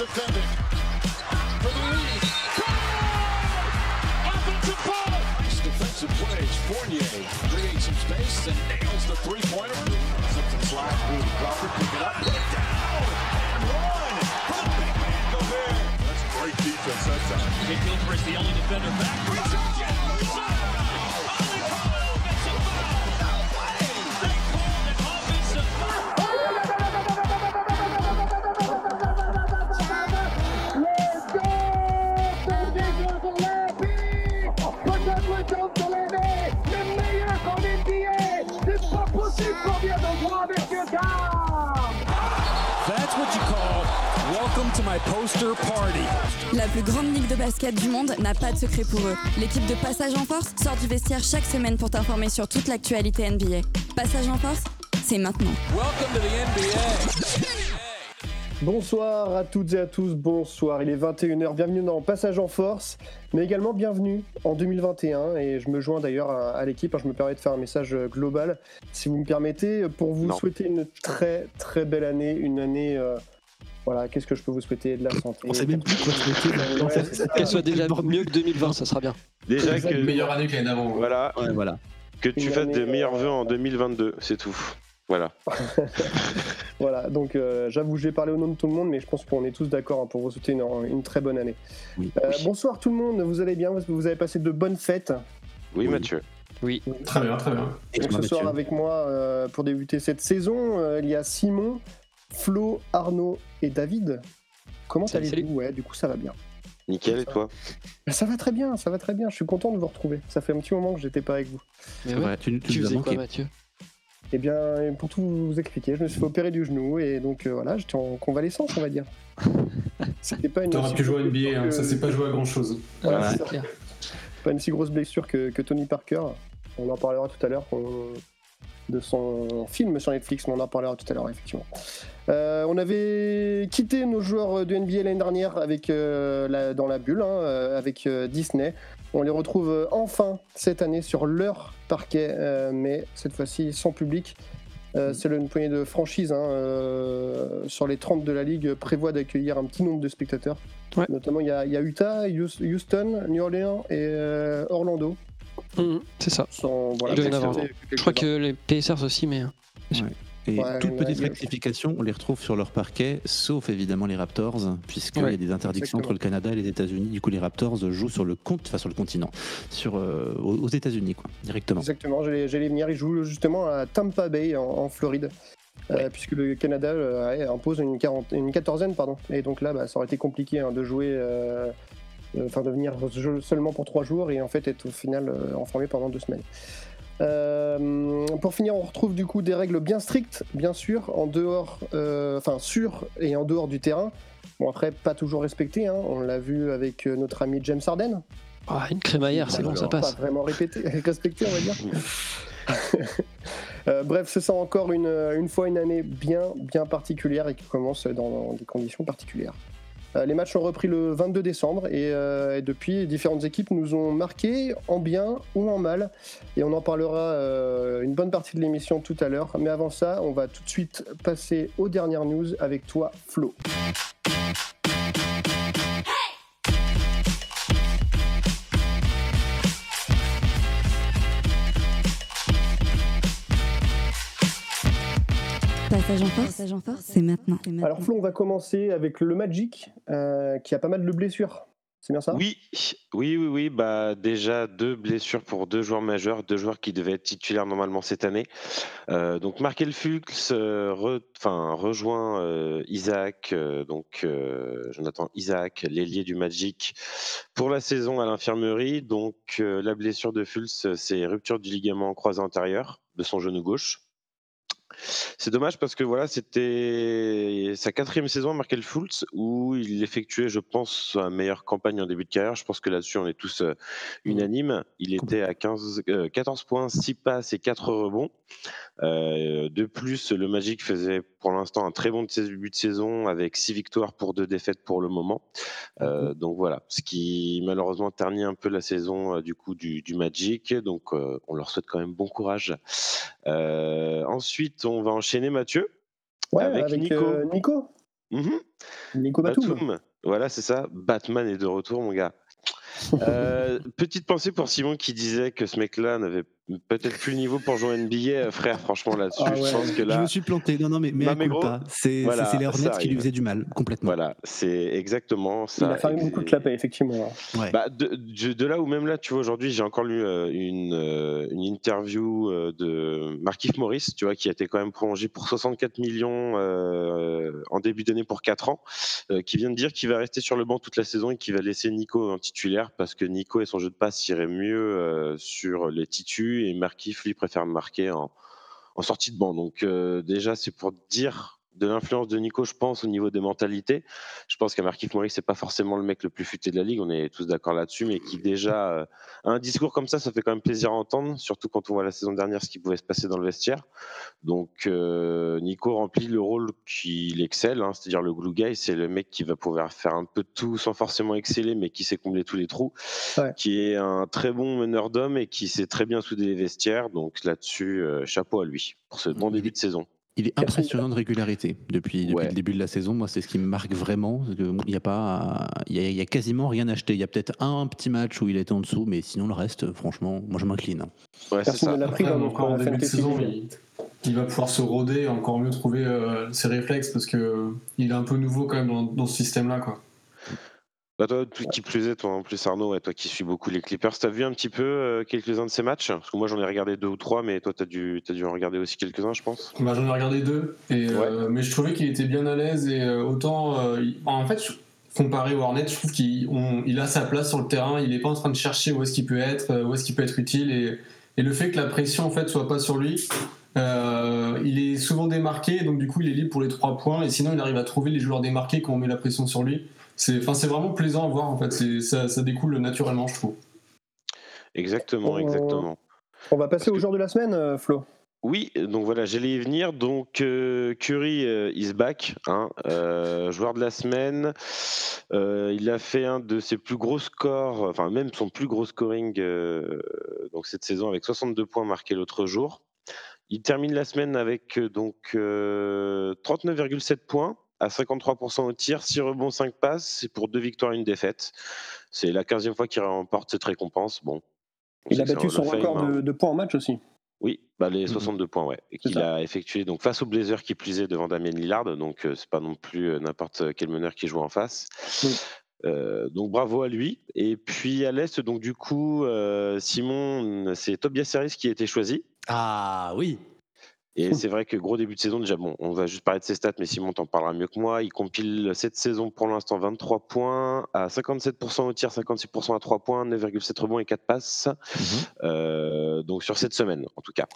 defending. For the lead. Offensive ball. Nice defensive plays. Fournier creates some space and nails the three-pointer. Something slide through Crawford. Pick it up. Put it down. And run. For the big man Gobert. That's great defense that time. Gilchrist is the only defender back. Reach out, poster party. La plus grande ligue de basket du monde n'a pas de secret pour eux. L'équipe de Passage en Force sort du vestiaire chaque semaine pour t'informer sur toute l'actualité NBA. Passage en Force, c'est maintenant. Welcome to the NBA. Bonsoir à toutes et à tous, bonsoir, il est 21h, bienvenue dans Passage en Force, mais également bienvenue en 2021, et je me joins d'ailleurs à, à l'équipe, hein, je me permets de faire un message global, si vous me permettez, pour vous Non. souhaiter une très très belle année, une année, euh, voilà, qu'est-ce que je peux vous souhaiter De la santé. On sait même plus quoi souhaiter. Ouais. Qu'elle soit déjà mieux que 2020, ça sera bien. Déjà Exact. que, meilleure année d'avant. voilà, Ouais, voilà. que tu Une fasses année, de meilleurs euh, vœux en 2022, c'est tout. Voilà. Voilà, donc euh, j'avoue, je vais parler au nom de tout le monde, mais je pense qu'on est tous d'accord hein, pour vous souhaiter une, une très bonne année. Oui. Euh, Bonsoir tout le monde, vous allez bien? Vous avez passé de bonnes fêtes? Oui, Oui. Mathieu. Très bien, très bien. Et Donc ce soir avec moi euh, pour débuter cette saison, euh, il y a Simon, Flo, Arnaud et David. Comment allez-vous Ouais, du coup ça va bien. Nickel, et toi Ben, Ça va très bien, ça va très bien. Je suis content de vous retrouver. Ça fait un petit moment que j'étais pas avec vous. Mais ouais. tu, tu Tu nous as faisais quoi, manqué. Mathieu Eh bien, pour tout vous expliquer, je me suis fait opérer du genou et donc euh, voilà, j'étais en convalescence, on va dire. C'était pas une. T'aurais pu jouer à NBA, hein, que- ça s'est pas joué à grand chose. Voilà, Ouais. c'est clair. pas une si grosse blessure que, que Tony Parker. On en parlera tout à l'heure on- de son film sur Netflix, mais on en parlera tout à l'heure, effectivement. Euh, on avait quitté nos joueurs de NBA l'année dernière avec, euh, la- dans la bulle, hein, euh, avec euh, Disney. On les retrouve enfin cette année sur leur parquet, mais cette fois-ci sans public. C'est une poignée de franchises hein, sur les 30 de la ligue prévoit d'accueillir un petit nombre de spectateurs. Ouais. Notamment, il y, a il y a Utah, Houston, New Orleans et Orlando. Mhm, C'est ça. Sans, voilà, Je crois que les Pacers aussi, mais. Et Ouais, toute ouais, petite ouais. rectification, on les retrouve sur leur parquet, sauf évidemment les Raptors, puisqu'il Ouais, y a des interdictions exactement. entre le Canada et les États-Unis. Du coup, les Raptors jouent sur le compte, enfin sur le continent, sur euh, aux États-Unis, quoi, directement. Exactement, j'allais venir. Ils jouent justement à Tampa Bay en, en Floride. euh, puisque le Canada euh, impose une, quarante- une quatorzaine, pardon. Et donc là, bah, ça aurait été compliqué hein, de jouer, euh, euh, enfin de venir seulement pour trois jours et en fait être au final euh, enfermé pendant deux semaines. Euh, pour finir, on retrouve du coup des règles bien strictes, bien sûr, en dehors, euh, enfin sur et en dehors du terrain. Bon après, pas toujours respectées. hein. On l'a vu avec euh, notre ami James Harden. Ah, une crémaillère, c'est bon, ça Pas passe. vraiment répété, respecté, on va dire. Euh, bref, ce sera encore une, une fois une année bien, bien particulière et qui commence dans des conditions particulières. Euh, les matchs ont repris le 22 décembre et, euh, et depuis, différentes équipes nous ont marqué en bien ou en mal. Et on en parlera euh, une bonne partie de l'émission tout à l'heure. Mais avant ça, on va tout de suite passer aux dernières news avec toi, Flo. Passage en Force, c'est maintenant. Alors Flo, on va commencer avec le Magic euh, qui a pas mal de blessures. C'est bien ça? Oui, oui, oui, oui. Bah, déjà deux blessures pour deux joueurs majeurs, deux joueurs qui devaient être titulaires normalement cette année. Euh, donc Markel Fultz euh, re- rejoint euh, Isaac, euh, donc euh, Jonathan Isaac, l'ailier du Magic, pour la saison à l'infirmerie. Donc euh, la blessure de Fultz, c'est rupture du ligament croisé antérieur de son genou gauche. C'est dommage parce que voilà, c'était sa quatrième saison à Markel Fultz où il effectuait, je pense, sa meilleure campagne en début de carrière. Je pense que là-dessus, on est tous euh, unanimes. Il était à 15, euh, 14 points, 6 passes et 4 rebonds. Euh, de plus, le Magic faisait pour l'instant un très bon début de saison avec 6 victoires pour 2 défaites pour le moment. Euh, donc voilà, ce qui malheureusement ternit un peu la saison euh, du coup du, du Magic. Donc euh, on leur souhaite quand même bon courage. Ensuite, on va enchaîner Mathieu. Ouais, avec avec, Nico. Nico. Mhm. Nico Batum. Batum. Voilà, c'est ça. Batman est de retour, mon gars. Petite pensée pour Simon qui disait que ce mec-là n'avait peut-être plus niveau pour jouer NBA. Euh, Frère, franchement, là-dessus, Ah je pense que Je là. me suis planté. Non, non, mais, mais Non, à mais gros, culpa. C'est voilà, les Hornets qui lui faisaient du mal, complètement. Voilà, c'est exactement Il ça. a fermé beaucoup de clapets, effectivement. Ouais. Bah, de, de- de là où même là, tu vois, aujourd'hui, j'ai encore lu euh, une, euh, une interview euh, de Markif Morris, tu vois, qui a été quand même prolongé pour 64 millions euh, en début d'année pour 4 ans, euh, qui vient de dire qu'il va rester sur le banc toute la saison et qu'il va laisser Nico en titulaire parce que Nico et son jeu de passe irait mieux euh, sur les titus et Markif, lui, préfère marquer en, en sortie de banc. Donc, euh, déjà, c'est pour dire de l'influence de Nico, je pense, au niveau des mentalités. Je pense qu'à Markif Morris, c'est pas forcément le mec le plus futé de la ligue, on est tous d'accord là-dessus, mais qui déjà euh, a un discours comme ça, ça fait quand même plaisir à entendre, surtout quand on voit la saison dernière ce qui pouvait se passer dans le vestiaire. Donc euh, Nico remplit le rôle qu'il excelle, hein, c'est-à-dire le glue guy, c'est le mec qui va pouvoir faire un peu tout sans forcément exceller, mais qui sait combler tous les trous, Ouais. qui est un très bon meneur d'hommes et qui sait très bien souder les vestiaires. Donc là-dessus, euh, chapeau à lui pour ce bon Il début de saison. Il est impressionnant de régularité depuis, depuis Ouais. le début de la saison. Moi, c'est ce qui me marque vraiment. Il n'y a pas, il y a, il y a quasiment rien acheté. Il y a peut-être un petit match où il était en dessous, mais sinon le reste, franchement, moi je m'incline. Ouais, c'est Personne ça. ne l'a pris Après, dans encore en début de saison, il, il va pouvoir se roder et encore mieux trouver euh, ses réflexes parce que euh, il est un peu nouveau quand même dans, dans ce système-là. Quoi. Bah toi, tout qui plus est, toi en plus Arnaud, ouais, toi qui suis beaucoup les Clippers, t'as vu un petit peu euh, quelques-uns de ces matchs? Parce que moi j'en ai regardé deux ou trois, mais toi t'as dû, as dû en regarder aussi quelques-uns, je pense. Bah, J'en ai regardé deux, et, euh, mais je trouvais qu'il était bien à l'aise et euh, autant. en fait, je- comparé au Hornet, je trouve qu'il il a sa place sur le terrain. Il n'est pas en train de chercher où est-ce qu'il peut être, où est-ce qu'il peut être utile, et, et le fait que la pression en fait soit pas sur lui. il est souvent démarqué, donc du coup il est libre pour les trois points, et sinon il arrive à trouver les joueurs démarqués quand on met la pression sur lui. C'est, enfin, c'est vraiment plaisant à voir en fait. C'est, ça, ça découle naturellement, je trouve. Exactement, exactement. On va passer au joueur de la semaine, euh, Flo. Oui, donc voilà, j'allais y venir. Donc euh, Curry euh, is back, hein, euh, joueur de la semaine. Euh, il a fait un de ses plus gros scores, enfin même son plus gros scoring euh, donc cette saison avec 62 points marqués l'autre jour. Il termine la semaine avec euh, donc euh, 39,7 points à 53% au tir, 6 rebonds, 5 passes, c'est pour deux victoires et une défaite. C'est la 15e fois qu'il remporte cette récompense. Bon, on Il a battu son record hein. de, de points en match aussi. Oui, bah les Mhm. 62 points, ouais, qu'il a effectué donc face au Blazer qui plus est devant Damien Lillard, donc euh, c'est pas non plus euh, n'importe quel meneur qui joue en face. Euh, donc bravo à lui. Et puis à l'est, donc du coup, euh, Simon, c'est Tobias Harris qui a été choisi. Ah oui. Et c'est vrai que gros début de saison, déjà, bon, on va juste parler de ses stats, mais Simon t'en parlera mieux que moi. Il compile cette saison pour l'instant 23 points, à 57% au tir, 56% à 3 points, 9,7 rebonds et 4 passes. Euh, donc sur cette semaine, en tout cas.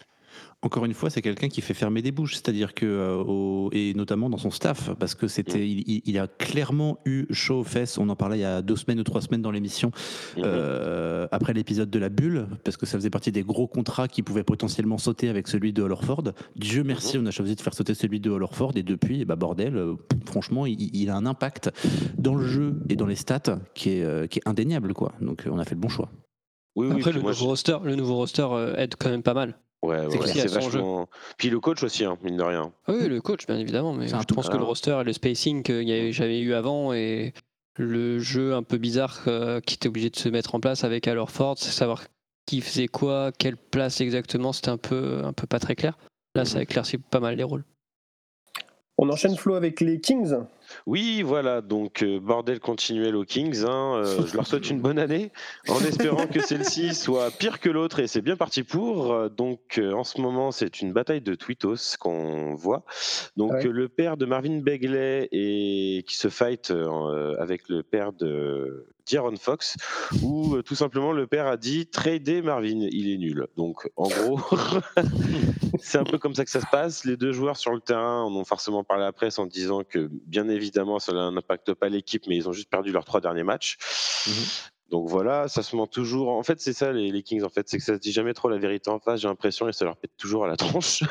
Encore une fois, c'est quelqu'un qui fait fermer des bouches, c'est-à-dire que, euh, au- et notamment dans son staff, parce que c'était, il, il- il a clairement eu chaud aux fesses. On en parlait il y a deux semaines ou trois semaines dans l'émission, Mhm. euh, après l'épisode de la bulle, parce que ça faisait partie des gros contrats qui pouvaient potentiellement sauter avec celui de Hall Orford. Dieu merci, on a choisi de faire sauter celui de Hall Orford, et depuis, ben, bordel, euh, franchement, il, il a un impact dans le jeu et dans les stats qui est, qui est indéniable, quoi. Donc, on a fait le bon choix. Oui, oui, Après, le nouveau, roster, le nouveau roster aide quand même pas mal. Ouais, C'est ouais, vachement. Puis le coach aussi, hein, mine de rien. Oui, le coach, bien évidemment, mais je pense que le Ah. roster et le spacing qu'il y avait- j'avais eu avant et le jeu un peu bizarre euh, qui était obligé de se mettre en place avec Al Horford, c'est savoir qui faisait quoi, quelle place exactement, c'était un peu, un peu pas très clair. Là, ça éclaircit pas mal les rôles. On enchaîne Flo avec les Kings. Oui, voilà, donc euh, bordel continuel aux Kings. hein, euh, je leur souhaite une bonne année en espérant que celle-ci soit pire que l'autre et c'est bien parti pour. Euh, Donc euh, en ce moment, c'est une bataille de tweetos qu'on voit. Donc Ouais. euh, le père de Marvin Begley et qui se fight euh, avec le père de D'Aaron Fox, où euh, tout simplement le père a dit trader Marvin, il est nul. Donc en gros, c'est un peu comme ça que ça se passe. Les deux joueurs sur le terrain en ont forcément parlé à la presse en disant que bien évidemment ça n'impacte pas l'équipe, mais ils ont juste perdu leurs trois derniers matchs. Donc voilà, ça se ment toujours. En fait, c'est ça les, les Kings. En fait, c'est que ça se dit jamais trop la vérité en face. J'ai l'impression et ça leur pète toujours à la tronche.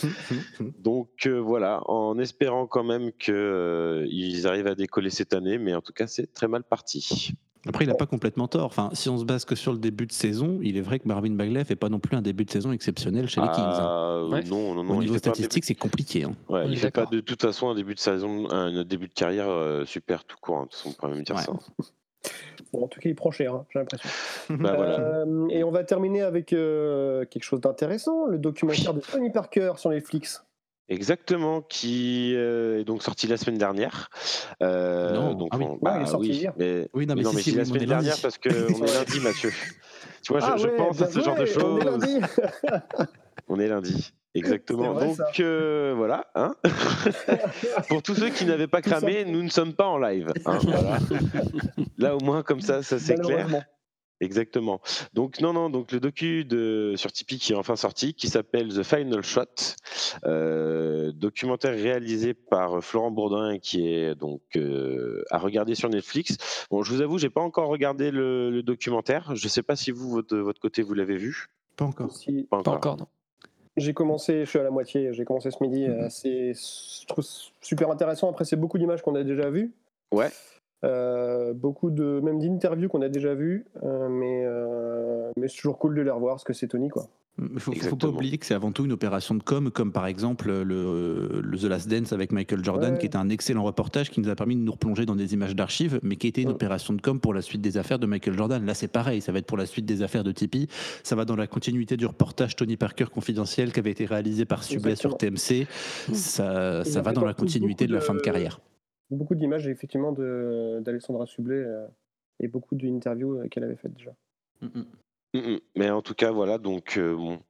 Donc euh, voilà, en espérant quand même qu'ils arrivent à décoller cette année, mais en tout cas, c'est très mal parti. Après, il n'a pas complètement tort. Enfin, si on se base que sur le début de saison, il est vrai que Marvin Bagley fait pas non plus un début de saison exceptionnel chez les Kings. hein. Ah, Ouais. Non, non, non. Au niveau statistique, c'est compliqué. hein. Ouais, il fait pas de toute façon un début de saison, un début de carrière euh, super tout court. hein. De toute façon, on pourrait même dire Ouais. ça. Bon, en tout cas, il prend cher, hein, j'ai l'impression. Bah voilà. Euh, et on va terminer avec euh, quelque chose d'intéressant, le documentaire de Tony Parker sur Netflix. Exactement, qui euh, est donc sorti la semaine dernière. Euh, Non, donc ah oui. on- Ouais, bah il est sorti oui, hier. Mais, Oui, non, mais mais non, mais si, c'est la semaine dernière parce qu'on est lundi, Mathieu. Tu vois, je, ah je ouais, pense à ce genre de joué, On est choses. lundi. On est lundi. Exactement. Vrai, Donc euh, voilà. hein. Pour tous ceux qui n'avaient pas cramé, nous ne sommes pas en live. hein, voilà. Là au moins comme ça, ça c'est clair. Exactement. Donc non, non, donc le docu de, sur Tipeee qui est enfin sorti, qui s'appelle The Final Shot, euh, documentaire réalisé par Florent Bourdin qui est donc euh, à regarder sur Netflix. Bon, je vous avoue, j'ai pas encore regardé le, le documentaire. Je sais pas si vous, votre, votre côté, vous l'avez vu. Pas encore. Si- Pas Pas encore, non. J'ai commencé, je suis à la moitié, j'ai commencé ce midi. Mhm. euh, C'est, super intéressant. Après, c'est beaucoup d'images qu'on a déjà vues. Ouais. Euh, beaucoup de, même d'interviews qu'on a déjà vues. euh, mais, euh, mais c'est toujours cool de les revoir parce que c'est Tony, quoi. Il faut, faut pas oublier que c'est avant tout une opération de com, comme par exemple le, le The Last Dance avec Michael Jordan, Ouais. qui était un excellent reportage qui nous a permis de nous replonger dans des images d'archives, mais qui était une Ouais. opération de com pour la suite des affaires de Michael Jordan. Là, c'est pareil, ça va être pour la suite des affaires de Tipeee. Ça va dans la continuité du reportage Tony Parker confidentiel qui avait été réalisé par Sublet sur TMC. Ça, va dans la continuité de la fin de carrière. Beaucoup d'images, effectivement, d'Alexandra Sublet euh, et beaucoup d'interviews euh, qu'elle avait faites déjà. Mm, mm. Mais en tout cas, voilà. Donc euh, bon,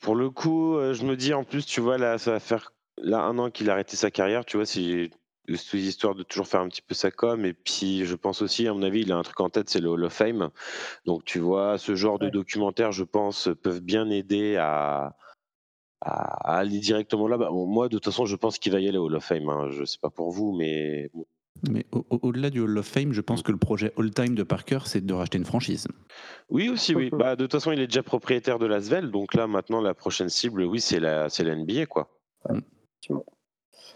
pour le coup, euh, je me dis en plus, tu vois, là, ça va faire là un an qu'il a arrêté sa carrière. Tu vois, c'est c'est histoire de toujours faire un petit peu sa com. Et puis, je pense aussi, à mon avis, il a un truc en tête, c'est le Hall of Fame. Donc, tu vois, ce genre de Ouais. documentaires, je pense, peuvent bien aider à, à, à aller directement là. Bon, moi, de toute façon, je pense qu'il va y aller au Hall of Fame. hein. Je sais pas pour vous, mais bon. Mais au- au- au-delà du Hall of Fame, je pense que le projet all-time de Parker, c'est de racheter une franchise. Oui, aussi, oui. Bah, de toute façon, il est déjà propriétaire de l'Asvel. Donc là, maintenant, la prochaine cible, oui, c'est la, c'est la NBA, quoi. Effectivement.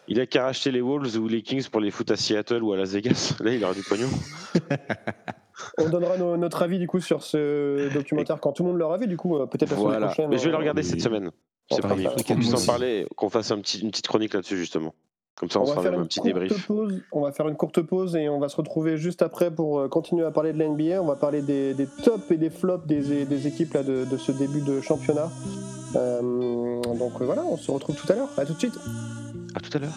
Il a qu'à racheter les Wolves ou les Kings pour les foutre à Seattle ou à Las Vegas. Là, il aura du pognon. On donnera notre avis du coup sur ce documentaire quand tout le monde l'aura vu, du coup, euh, peut-être la semaine prochaine. Mais je vais le euh, regarder oui. cette semaine. C'est Enfin, promis. Qu'on puisse en parler, qu'on fasse un petit, une petite chronique là-dessus, justement. Comme ça, on, On se une un petit courte débrief. pause. On va faire une courte pause et on va se retrouver juste après pour euh, continuer à parler de la NBA. On va parler des, des tops et des flops des, des équipes là, de, de ce début de championnat. Euh, donc voilà, on se retrouve tout à l'heure. À tout de suite. À tout à l'heure.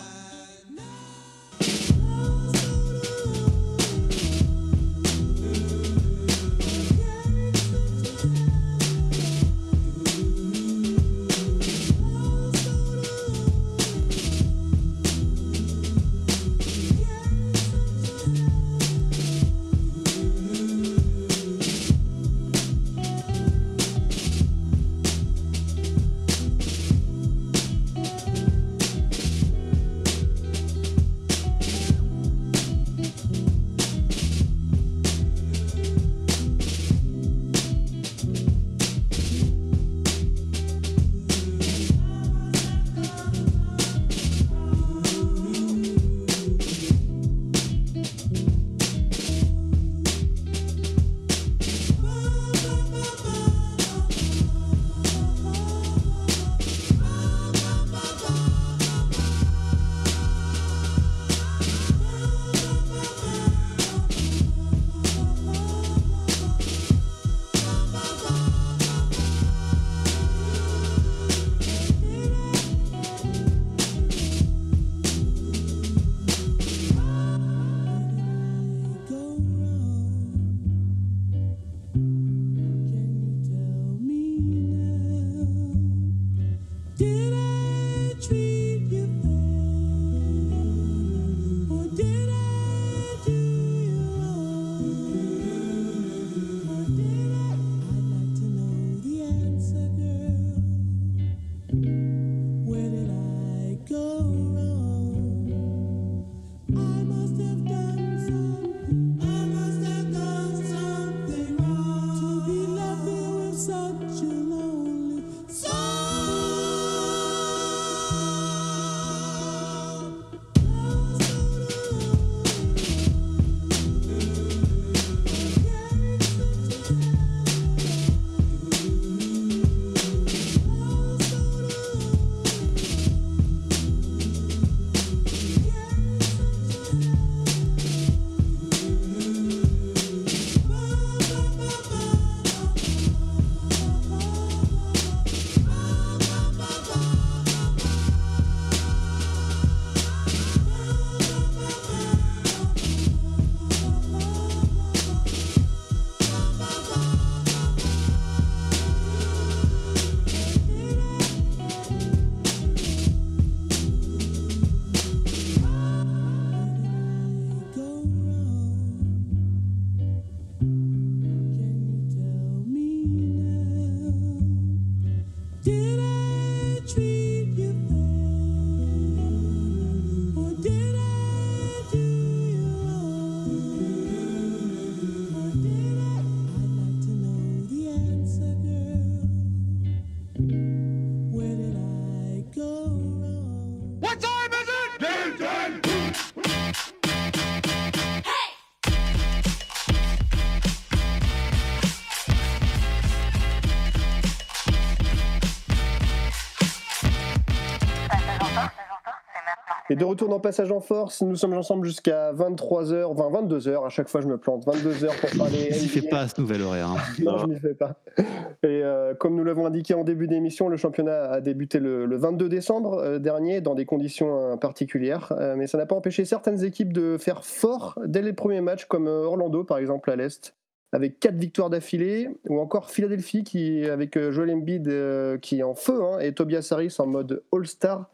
Et de retour dans Passage en Force, nous sommes ensemble jusqu'à 23h, enfin 22h, à chaque fois je me plante, 22h pour parler. Il s'y fait pas à ce nouvel horaire. hein. Non, je m'y fais pas. Et euh, comme nous l'avons indiqué en début d'émission, le championnat a débuté le, le 22 décembre euh, dernier dans des conditions euh, particulières, mais ça n'a pas empêché certaines équipes de faire fort dès les premiers matchs, comme Orlando par exemple à l'Est, avec quatre victoires d'affilée, ou encore Philadelphie qui, avec Joel Embiid euh, qui est en feu, hein, et Tobias Harris en mode All-Star.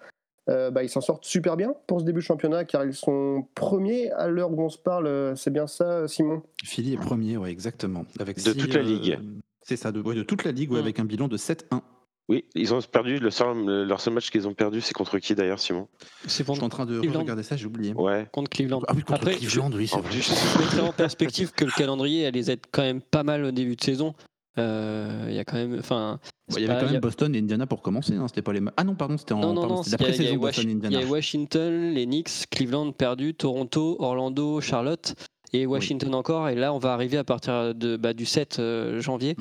Euh, bah, ils s'en sortent super bien pour ce début de championnat car ils sont premiers à l'heure où on se parle. euh, C'est bien ça, Simon? Philly est premier, ouais, exactement. Avec De six, toute la euh, ligue. C'est ça, de, ouais, de toute la ligue, ouais, Mm. avec un bilan de 7-1. Oui, ils ont perdu. Le seul, leur seul match qu'ils ont perdu, c'est contre qui d'ailleurs, Simon? C'est Je suis en train de Cleveland. regarder ça, j'ai oublié. Ouais. contre Cleveland. Ah oui, contre Après, Cleveland, oui, c'est En vrai. je mettrais en perspective que le calendrier elle les aide quand même pas mal au début de saison. Euh, Il y a quand même, enfin, Ouais, c'est il y avait quand y même a- Boston et Indiana pour commencer. hein, C'était pas les. Ah non, pardon, c'était en. Non, non, pardon, la a- il y a pré-saison Washi- il y Boston-Indiana. a Washington, les Knicks, Cleveland perdu, Toronto, Orlando, Charlotte et Washington encore. Et là, on va arriver à partir de, bah, du 7 euh, janvier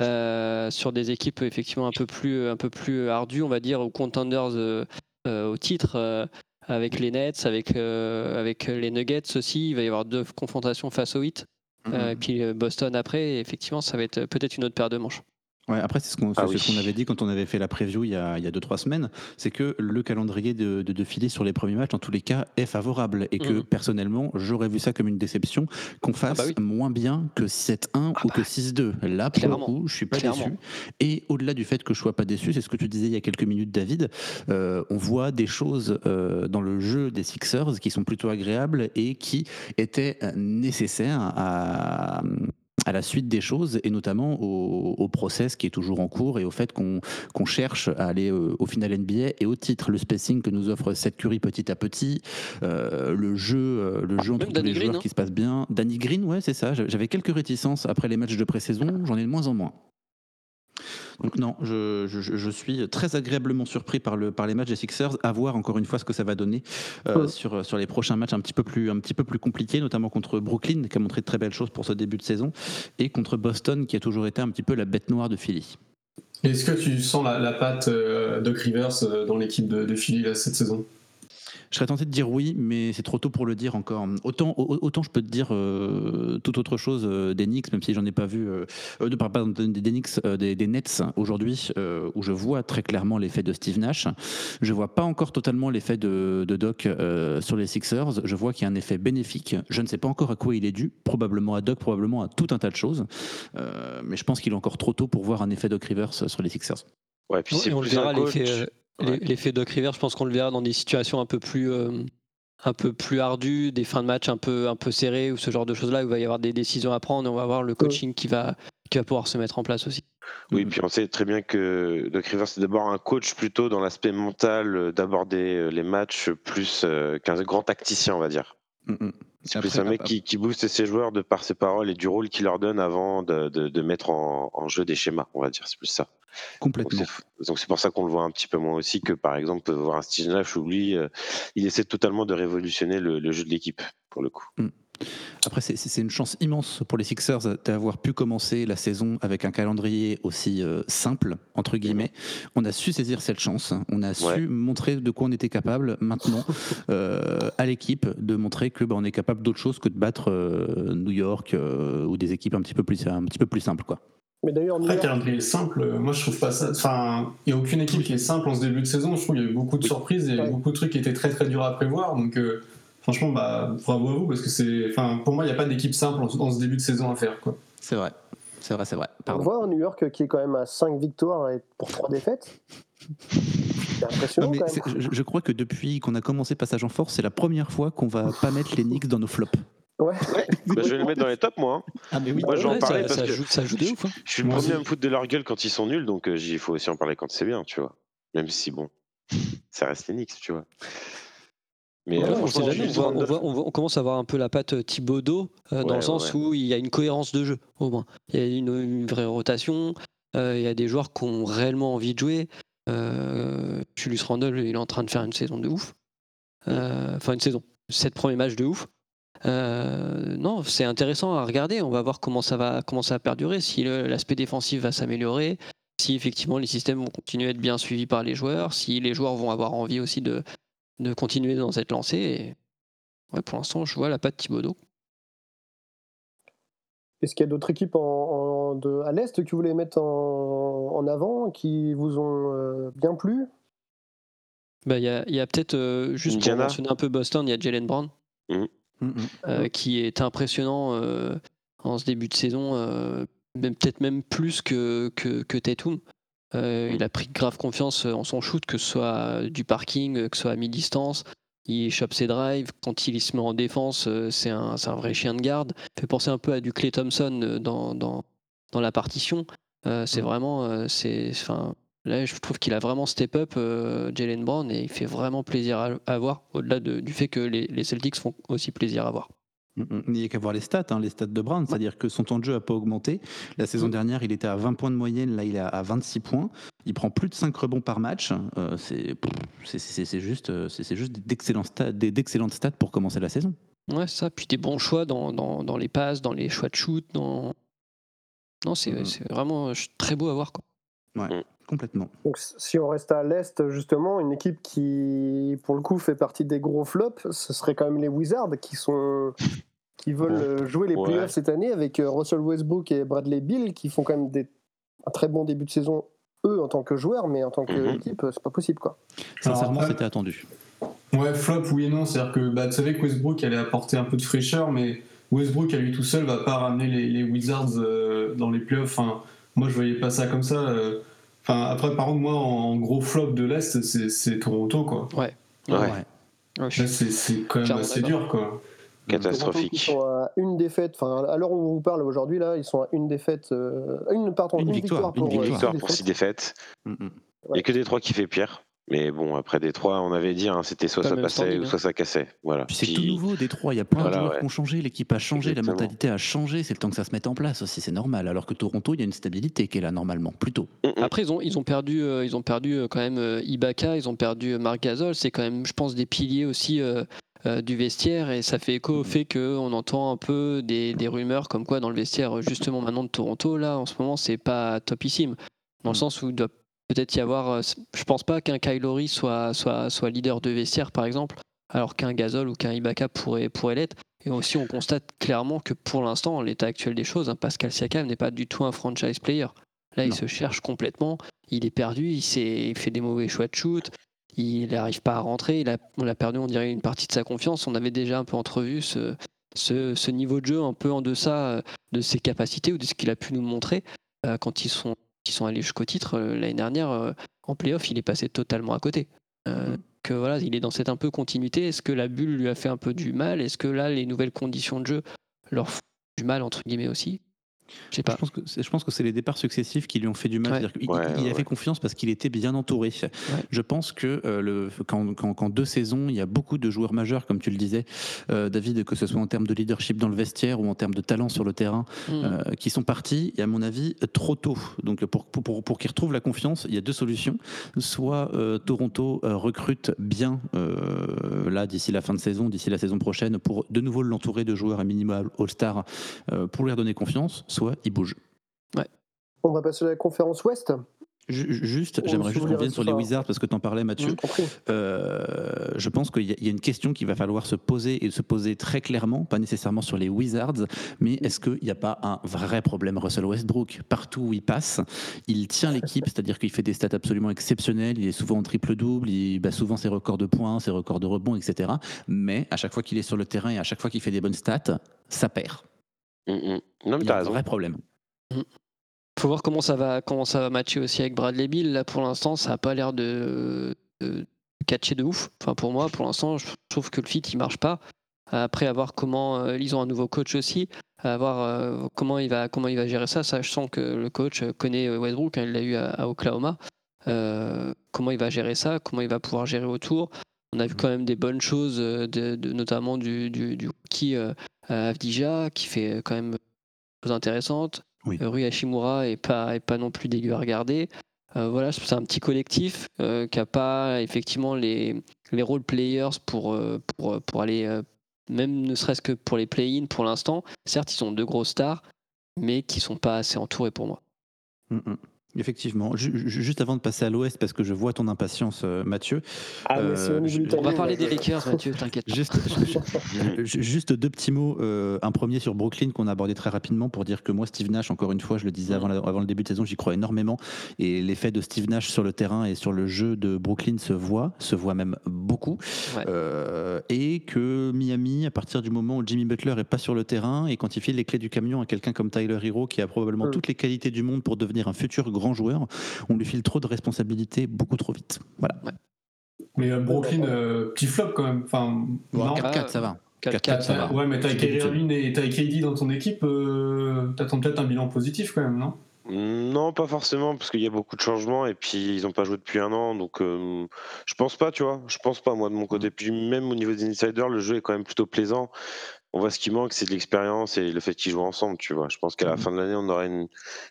euh, sur des équipes effectivement un peu plus, un peu plus ardues, on va dire, ou contenders euh, au titre. avec les Nets, avec, avec les Nuggets aussi, il va y avoir deux confrontations face aux 8, Mhm. et puis euh, Boston après, effectivement ça va être peut-être une autre paire de manches. Ouais, après, c'est ce qu'on Ah ce oui. avait dit quand on avait fait la preview il y a 2-3 semaines, c'est que le calendrier de, de, de Philly sur les premiers matchs, en tous les cas, est favorable. Et que Mhm. personnellement, j'aurais vu ça comme une déception, qu'on fasse bah oui. moins bien que 7-1 ou que 6-2. Là, pour Clairement. le coup, je suis pas Clairement. déçu. Et au-delà du fait que je sois pas déçu, c'est ce que tu disais il y a quelques minutes, David, euh, on voit des choses euh, dans le jeu des Sixers qui sont plutôt agréables et qui étaient euh, nécessaires à à la suite des choses et notamment au, au process qui est toujours en cours et au fait qu'on cherche à aller euh, au final NBA et au titre le spacing que nous offre Seth Curry petit à petit euh, le jeu euh, le jeu entre tous Danny les Green, joueurs hein. qui se passe bien. Danny Green ouais c'est ça. J'avais quelques réticences après les matchs de pré-saison j'en ai de moins en moins donc non, je, je- je suis très agréablement surpris par, le, par les matchs des Sixers, à voir encore une fois ce que ça va donner euh, Ouais. sur, sur les prochains matchs un petit, peu plus, un petit peu plus compliqués, notamment contre Brooklyn, qui a montré de très belles choses pour ce début de saison, et contre Boston, qui a toujours été un petit peu la bête noire de Philly. Est-ce que tu sens la, la patte euh, Doc Rivers euh, dans l'équipe de, de Philly là, cette saison? Je serais tenté de dire oui, mais c'est trop tôt pour le dire encore. Autant, au- autant je peux te dire euh, toute autre chose euh, des Knicks, même si j'en ai pas vu, euh, euh, de, pardon, des Knicks, euh, des, des Nets aujourd'hui, euh, où je vois très clairement l'effet de Steve Nash. Je vois pas encore totalement l'effet de, de Doc euh, sur les Sixers. Je vois qu'il y a un effet bénéfique. Je ne sais pas encore à quoi il est dû, probablement à Doc, probablement à tout un tas de choses. Euh, mais je pense qu'il est encore trop tôt pour voir un effet Doc Rivers sur les Sixers. Ouais, puis c'est on le plus verra un coach. L'effet Ouais. l'e- l'effet Doc Rivers, je pense qu'on le verra dans des situations un peu plus euh, un peu plus ardues, des fins de match un peu un peu serrées ou ce genre de choses là où il va y avoir des décisions à prendre, et on va voir le coaching qui va qui va pouvoir se mettre en place aussi. Oui, puis on sait très bien que Doc Rivers, c'est d'abord un coach plutôt dans l'aspect mental euh, d'aborder euh, les matchs plus euh, qu'un grand tacticien, on va dire. Mm, mm. C'est plus un mec qui, qui booste ses joueurs de par ses paroles et du rôle qu'il leur donne avant de, de- de mettre en, en jeu des schémas, on va dire. C'est plus ça. Complètement. c'est- Donc c'est pour ça qu'on le voit un petit peu moins aussi que par exemple voir un Steve où lui, euh, il essaie totalement de révolutionner le, le jeu de l'équipe pour le coup. Après, c'est- une chance immense pour les Sixers d'avoir pu commencer la saison avec un calendrier aussi euh, simple, entre guillemets. On a su saisir cette chance, on a su montrer de quoi on était capable maintenant euh, à l'équipe, de montrer que bah, on est capable d'autre chose que de battre euh, New York ou des équipes un petit peu plus, un petit peu plus simples. Quoi. Mais d'ailleurs, Après, calendrier simple, moi je trouve pas ça. Enfin, il n'y a aucune équipe qui est simple en ce début de saison. Je trouve qu'il y a eu beaucoup de surprises, Ouais. beaucoup de trucs qui étaient très très durs à prévoir. Donc, euh, franchement, bah, bravo à vous parce que c'est. Enfin, pour moi, il n'y a pas d'équipe simple en, en ce début de saison à faire. Quoi. C'est vrai, c'est vrai, c'est vrai. on Pardon. voit un New York qui est quand même à 5 victoires et pour 3 défaites. C'est Non, impressionnant mais quand c'est- même. je, je crois que depuis qu'on a commencé Passage en Force, c'est la première fois qu'on va pas mettre les Knicks dans nos flops. Ouais. Bah, je vais les mettre dans les tops moi. hein. Ah mais oui. Moi j'en Ouais, parlais ça, parce ça que joue, ça joue de ouf. hein. je suis le premier à me foutre de leur gueule quand ils sont nuls, donc euh, il faut aussi en parler quand c'est bien, tu vois. Même si bon, ça reste les Knicks, tu vois. Mais euh, on, franchement, sait jamais, on, Julius voit- on Randle- voit- on voit- on commence à avoir un peu la patte Thibodeau euh, dans le sens ouais. où il y a une cohérence de jeu au moins. Il y a une, une vraie rotation, euh, il y a des joueurs qui ont réellement envie de jouer. Euh, Julius Randle, il est en train de faire une saison de ouf. Euh, Enfin, une saison. Sept premiers matchs de ouf. Euh, non, c'est intéressant à regarder. On va voir comment ça va, comment ça va perdurer, si l'aspect défensif va s'améliorer, si effectivement les systèmes vont continuer à être bien suivis par les joueurs, si les joueurs vont avoir envie aussi de, de continuer dans cette lancée. Et ouais, pour l'instant, je vois la patte Thibodeau. Est-ce qu'il y a d'autres équipes en, en- de, à l'Est que vous voulez mettre en, en avant, qui vous ont euh, bien plu? Bah, Il y a, peut-être, euh, juste Indiana. pour mentionner un peu Boston, il y a Jalen Brown. Mm, mm. euh, qui est impressionnant euh, en ce début de saison, euh, peut-être même plus que, que, que Tatum. Euh, il a pris grave confiance en son shoot, que ce soit du parking, que ce soit à mi-distance. Il chope ses drives. Quand il se met en défense, c'est un, vrai chien de garde. fait penser un peu à du Clay Thompson dans, dans, dans la partition. Euh, c'est vraiment. euh, c'est, enfin, là, je trouve qu'il a vraiment step up euh, Jalen Brown et il fait vraiment plaisir à, à voir, au-delà de- du fait que les, les Celtics font aussi plaisir à voir. Mm, mm. Il n'y a qu'à voir les stats, hein, les stats de Brown, c'est-à-dire que son temps de jeu n'a pas augmenté. La saison dernière, il était à 20 points de moyenne, là il est à 26 points. Il prend plus de 5 rebonds par match. Euh, c'est juste, euh, c'est juste stats- d'excellentes stats pour commencer la saison. Ouais, ça. Puis des bons choix dans, dans, dans les passes, dans les choix de shoot. Dans... Non, c'est vraiment très beau à voir. Quoi. Ouais, complètement. Donc, si on reste à l'Est, justement, une équipe qui, pour le coup, fait partie des gros flops, ce serait quand même les Wizards qui sont qui veulent euh, jouer les Ouais. playoffs cette année avec euh, Russell Westbrook et Bradley Bill qui font quand même des, un très bon début de saison eux en tant que joueurs, mais en tant Mhm. qu'équipe, c'est pas possible quoi. Sincèrement, c'était attendu. Ouais, flop, oui et non. C'est-à-dire que bah, tu savais que Westbrook allait apporter un peu de fraîcheur, mais Westbrook à lui tout seul va pas ramener les, les Wizards euh, dans les playoffs. Enfin, moi, je voyais pas ça comme ça. euh. Enfin, après, par contre, moi, en gros flop de l'Est, c'est Toronto, quoi. Ouais. Ouais. Ouais, je c'est quand même assez dur, quoi. Catastrophique. sont à une défaite, enfin à l'heure où on vous parle aujourd'hui là, ils sont à une défaite, euh, une pardon, Une une, victoire, victoire, une pour, euh, Victoire six pour 6 défaites. défaites. Mm, mm. Il n'y a que Détroit qui fait pire. Mais bon, après Détroit, on avait dit, hein, c'était soit Pas ça passait standing, ou hein. soit ça cassait. Voilà. Puis c'est Puis- tout nouveau, Détroit. Il y a plein Voilà, de joueurs ouais. qui ont changé, l'équipe a changé, Exactement. la mentalité a changé. C'est le temps que ça se mette en place aussi, c'est normal. Alors que Toronto, il y a une stabilité qui est là normalement, plutôt. Mm, mm. Après, ils ont, ils ont perdu, euh, ils ont perdu euh, quand même euh, Ibaka, ils ont perdu euh, Marc Gasol. C'est quand même, je pense, des piliers aussi euh, euh, du vestiaire. Et ça fait écho au fait qu'on entend un peu des, des rumeurs comme quoi dans le vestiaire, euh, justement maintenant de Toronto, là, en ce moment, c'est pas topissime. Dans le Mm. sens où il doit peut-être y avoir. euh, Je pense pas qu'un Kylori soit, soit, soit leader de vestiaire, par exemple, alors qu'un Gasol ou qu'un Ibaka pourrait, pourrait l'être. Et aussi, on constate clairement que pour l'instant, l'état actuel des choses, hein, Pascal Siakam n'est pas du tout un franchise player. Là, il se cherche complètement. Il est perdu. Il, fait des mauvais choix de shoot. Il n'arrive pas à rentrer. Il a, on a perdu, on dirait, une partie de sa confiance. On avait déjà un peu entrevu ce, ce, ce niveau de jeu un peu en deçà euh, de ses capacités ou de ce qu'il a pu nous montrer euh, quand ils sont, ils sont allés jusqu'au titre euh, l'année dernière. euh, en playoff, il est passé totalement à côté. Euh, Que voilà, il est dans cette un peu continuité. Est-ce que la bulle lui a fait un peu du mal? Est-ce que là, les nouvelles conditions de jeu leur font du mal entre guillemets aussi? Je sais Je pas. pense que c'est- je pense que c'est les départs successifs qui lui ont fait du mal. Ouais. Ouais, il, ouais, a fait ouais. confiance parce qu'il était bien entouré. Je pense que euh, le, quand, quand- quand deux saisons, il y a beaucoup de joueurs majeurs, comme tu le disais, euh, David, que ce soit en termes de leadership dans le vestiaire ou en termes de talent sur le terrain, Hmm. euh, qui sont partis, et à mon avis, trop tôt. Donc pour, pour, pour, pour qu'ils retrouvent la confiance, il y a deux solutions. Soit euh, Toronto euh, recrute bien, euh, là, d'ici la fin de saison, d'ici la saison prochaine, pour de nouveau l'entourer de joueurs à minimum All-Star euh, pour lui redonner confiance, soit il bouge. On va passer à la conférence Ouest. Ju- Juste, j'aimerais juste qu'on revienne sur les Wizards parce que tu en parlais, Mathieu. Je. Euh, je pense qu'il y, a- il y a une question qu'il va falloir se poser et se poser très clairement, pas nécessairement sur les Wizards, mais est-ce qu'il n'y a pas un vrai problème Russell Westbrook? Partout où il passe, il tient l'équipe, c'est-à-dire qu'il fait des stats absolument exceptionnelles, il est souvent en triple-double, il bat souvent ses records de points, ses records de rebonds, etc. Mais à chaque fois qu'il est sur le terrain et à chaque fois qu'il fait des bonnes stats, ça perd. Mm, mm. Non, mais t'as un raison. vrai problème. faut voir comment ça va comment ça va matcher aussi avec Bradley Bill. Là pour l'instant, ça a pas l'air de, de catcher de ouf. Enfin pour moi, pour l'instant, je trouve que le fit il marche pas. Après, à voir comment euh, ils ont un nouveau coach aussi, à voir euh, comment il va comment il va gérer ça. Ça, je sens que le coach connaît euh, Westbrook, hein, il l'a eu à, à Oklahoma. Euh, comment il va gérer ça, comment il va pouvoir gérer autour. On a vu quand même des bonnes choses, euh, de, de- notamment du, du, du rookie euh, Avdija, qui fait quand même des choses intéressantes. Oui. Euh, Rui Hashimura est pas, est pas non plus dégueu à regarder. Euh, voilà, c'est un petit collectif euh, qui n'a pas effectivement les, les role players pour, euh, pour, pour aller, euh, même ne serait-ce que pour les play-in pour l'instant. Certes, ils sont deux grosses stars, mais qui sont pas assez entourés pour moi. Mm, mm. Effectivement. Ju- ju- juste avant de passer à l'Ouest, parce que je vois ton impatience, euh, Mathieu. Ah, mais je- timing, On va parler des Lakers, Mathieu, t'inquiète. Juste, ju- juste deux petits mots. euh, un premier sur Brooklyn qu'on a abordé très rapidement pour dire que moi, Steve Nash, encore une fois, je le disais avant, la- avant le début de saison, j'y crois énormément. Et l'effet de Steve Nash sur le terrain et sur le jeu de Brooklyn se voit, se voit même beaucoup. Ouais. Euh, et que Miami, à partir du moment où Jimmy Butler est pas sur le terrain et quand il file les clés du camion à quelqu'un comme Tyler Hero, qui a probablement Mm. toutes les qualités du monde pour devenir un futur grand joueur, on lui file trop de responsabilités beaucoup trop vite. Voilà. Mais euh, Brooklyn, euh, petit flop quand même. Enfin, non. 4-4, ça va. 4-4, 4-4, ça va. Ouais, mais t'as Kyrie et t'as KD dans ton équipe, euh, t'attends peut-être un bilan positif quand même, non? Non, pas forcément, parce qu'il y a beaucoup de changements et puis ils n'ont pas joué depuis un an, donc euh, je pense pas, tu vois. Je pense pas, moi, de mon côté. Puis même au niveau des insiders, le jeu est quand même plutôt plaisant. On voit ce qui manque, c'est de l'expérience et le fait qu'ils jouent ensemble, tu vois. Je pense qu'à la fin de l'année, on aura une,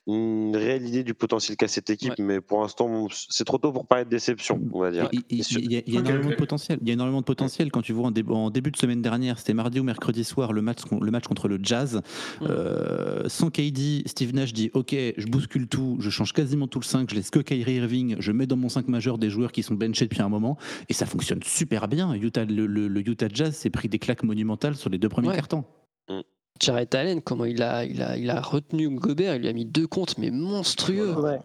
une réelle idée du potentiel qu'a cette équipe, mais pour l'instant, c'est trop tôt pour parler de déception, on va dire. Il, il- il y a, il y a Ok, énormément de potentiel. Il y a énormément de potentiel quand tu vois en, dé- en début de semaine dernière, c'était mardi ou mercredi soir, le match, con- le match contre le Jazz. Euh, sans KD, Steve Nash dit Ok, je bouscule tout, je change quasiment tout le 5, je laisse que Kyrie Irving, je mets dans mon 5 majeur des joueurs qui sont benchés depuis un moment, et ça fonctionne super bien. Utah, le, le- le Utah Jazz s'est pris des claques monumentales sur les deux premiers Ouais. cartons. Jarrett Allen, comment il a, il, a, il a retenu Gobert, il lui a mis deux comptes, mais monstrueux. Ouais.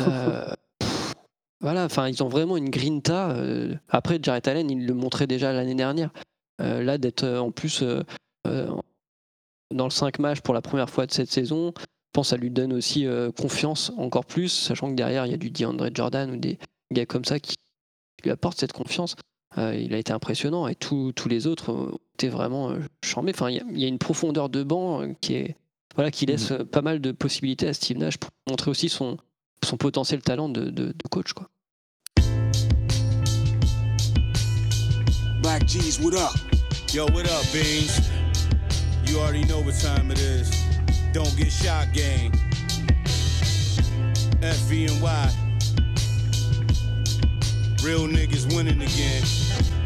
Euh, pff, voilà, enfin, ils ont vraiment une grinta. euh, après, Jarrett Allen, il le montrait déjà l'année dernière. Euh, là, d'être en plus dans le 5 match pour la première fois de cette saison, je pense que ça lui donne aussi euh, confiance encore plus, sachant que derrière, il y a du DeAndre Jordan ou des gars comme ça qui lui apportent cette confiance. Euh, il a été impressionnant et tous tous les autres euh, étaient vraiment euh, charmés. Enfin, il y a- il y, a une profondeur de banc euh, qui est voilà qui laisse euh, pas mal de possibilités à Steve Nash pour montrer aussi son, son potentiel talent de, de- de coach. Quoi. Black G's, what up? Yo, what up, Beans? You already know what time it is. Don't get shot, gang. FVNY. Real niggas winning again.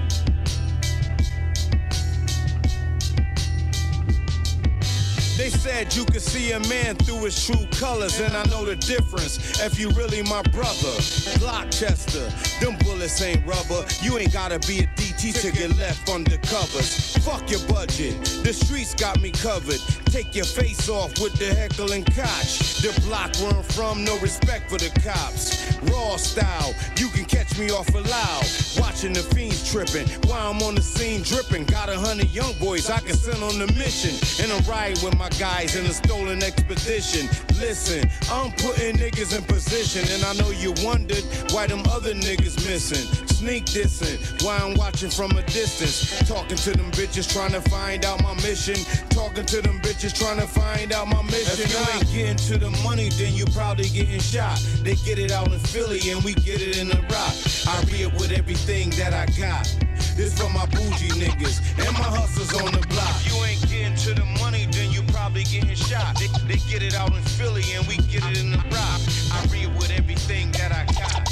They said you could see a man through his true colors, and I know the difference. If you really my brother, Gloucester, them bullets ain't rubber. You ain't gotta be a DT to get left under covers. Fuck your budget, the streets got me covered. Take your face off with the heckle and koch. The block where I'm from, no respect for the cops. Raw style, you can catch me off a loud. Watching the fiends tripping, while I'm on the scene dripping. Got a hundred young boys I can send on the mission. And I'm riding with my guys in a stolen expedition. Listen, I'm putting niggas in position. And I know you wondered why them other niggas missing. Sneak dissing, why I'm watching from a distance. Talking to them bitches trying to find out my mission. Talking to them bitches trying to find out my mission. If you ain't getting to the money, then you probably getting shot. They get it out in Philly and we get it in the rock. I read with everything that I got. This for my bougie niggas and my hustlers on the block. If you ain't getting to the money, then probably getting shot. They, they get it out in Philly and we get it in the rock. I read with everything that I got.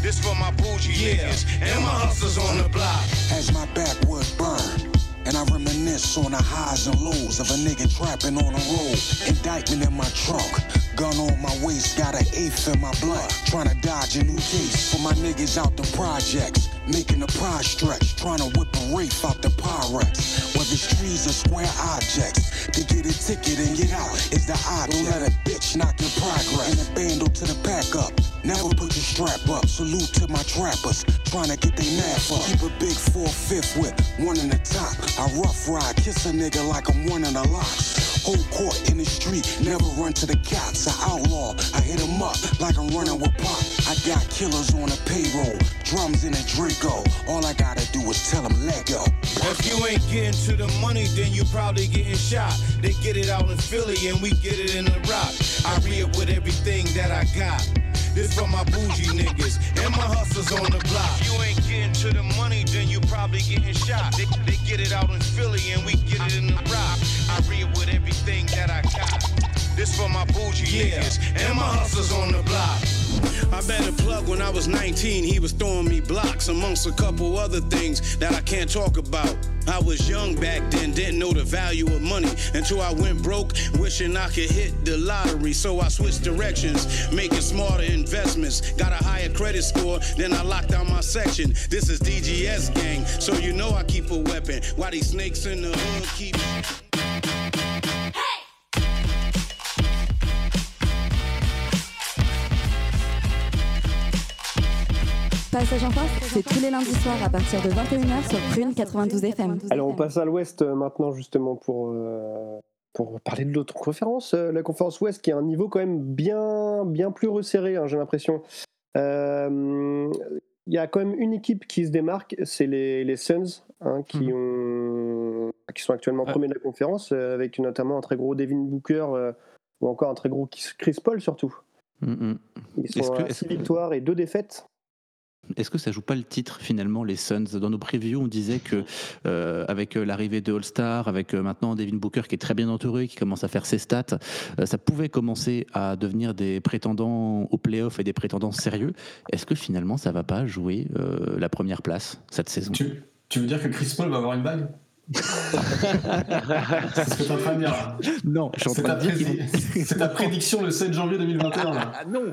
This for my bougie niggas and my hustlers on the block. As my backwood burn. And I reminisce on the highs and lows of a nigga trapping on the road. Indictment in my trunk, gun on my waist, got an eighth in my blood. Trying to dodge a new case for my niggas out the projects. Making a prize stretch, trying to whip a rafe out the Pyrex. Whether it's trees or square objects, to get a ticket and get out is the object. Don't let a bitch knock your progress. And a bando to the pack up. Never put your strap up. Salute to my trappers, trying to get they nap up. Keep a big four fifth whip, one in the top. I rough ride, kiss a nigga like I'm one in the locks. Whole court in the street, never run to the cops. I outlaw, I hit 'em up like I'm running with pop. I got killers on the payroll, drums in a Draco. All I gotta do is tell 'em let go. If you ain't getting to the money, then you probably getting shot. They get it out in Philly and we get it in the rock. I read with everything that I got. This for my bougie niggas and my hustlers on the block. If you ain't getting to the money, then you probably getting shot. They, they get it out in Philly and we get it in the rock. I read with everything that I got. This for my bougie niggas and my hustlers on the block. I bet a plug when I was 19, he was throwing me blocks amongst a couple other things that I can't talk about. I was young back then, didn't know the value of money until I went broke, wishing I could hit the lottery. So I switched directions, making smarter investments. Got a higher credit score, then I locked down my section. This is DGS gang, so you know I keep a weapon. Why these snakes in the hood keep. Passage en force, c'est tous les lundis soirs à partir de 21h sur Prune 92 FM. Alors on passe à l'Ouest euh, maintenant justement pour, euh, pour parler de l'autre conférence, euh, la conférence Ouest qui a un niveau quand même bien, bien plus resserré, hein, j'ai l'impression. Euh, Il y a quand même une équipe qui se démarque, c'est les, les Suns, hein, qui, ont, qui sont actuellement premiers de la conférence, avec notamment un très gros Devin Booker euh, ou encore un très gros Chris Paul surtout. Mm, mm. Ils sont que- à est-ce 6 que- victoires et 2 défaites. Est-ce que ça joue pas le titre finalement les Suns? Dans nos previews, on disait que euh, avec euh, l'arrivée de All-Star, avec euh, maintenant Devin Booker qui est très bien entouré, qui commence à faire ses stats, ça pouvait commencer à devenir des prétendants au playoff et des prétendants sérieux. Est-ce que finalement ça va pas jouer la première place cette saison? Tu, tu veux dire que Chris Paul va avoir une bague? C'est ce que t'es en train de dire là. Non, je suis en C'est train ta, de dire c'est ta prédiction le 7 janvier 2021 là. Ah non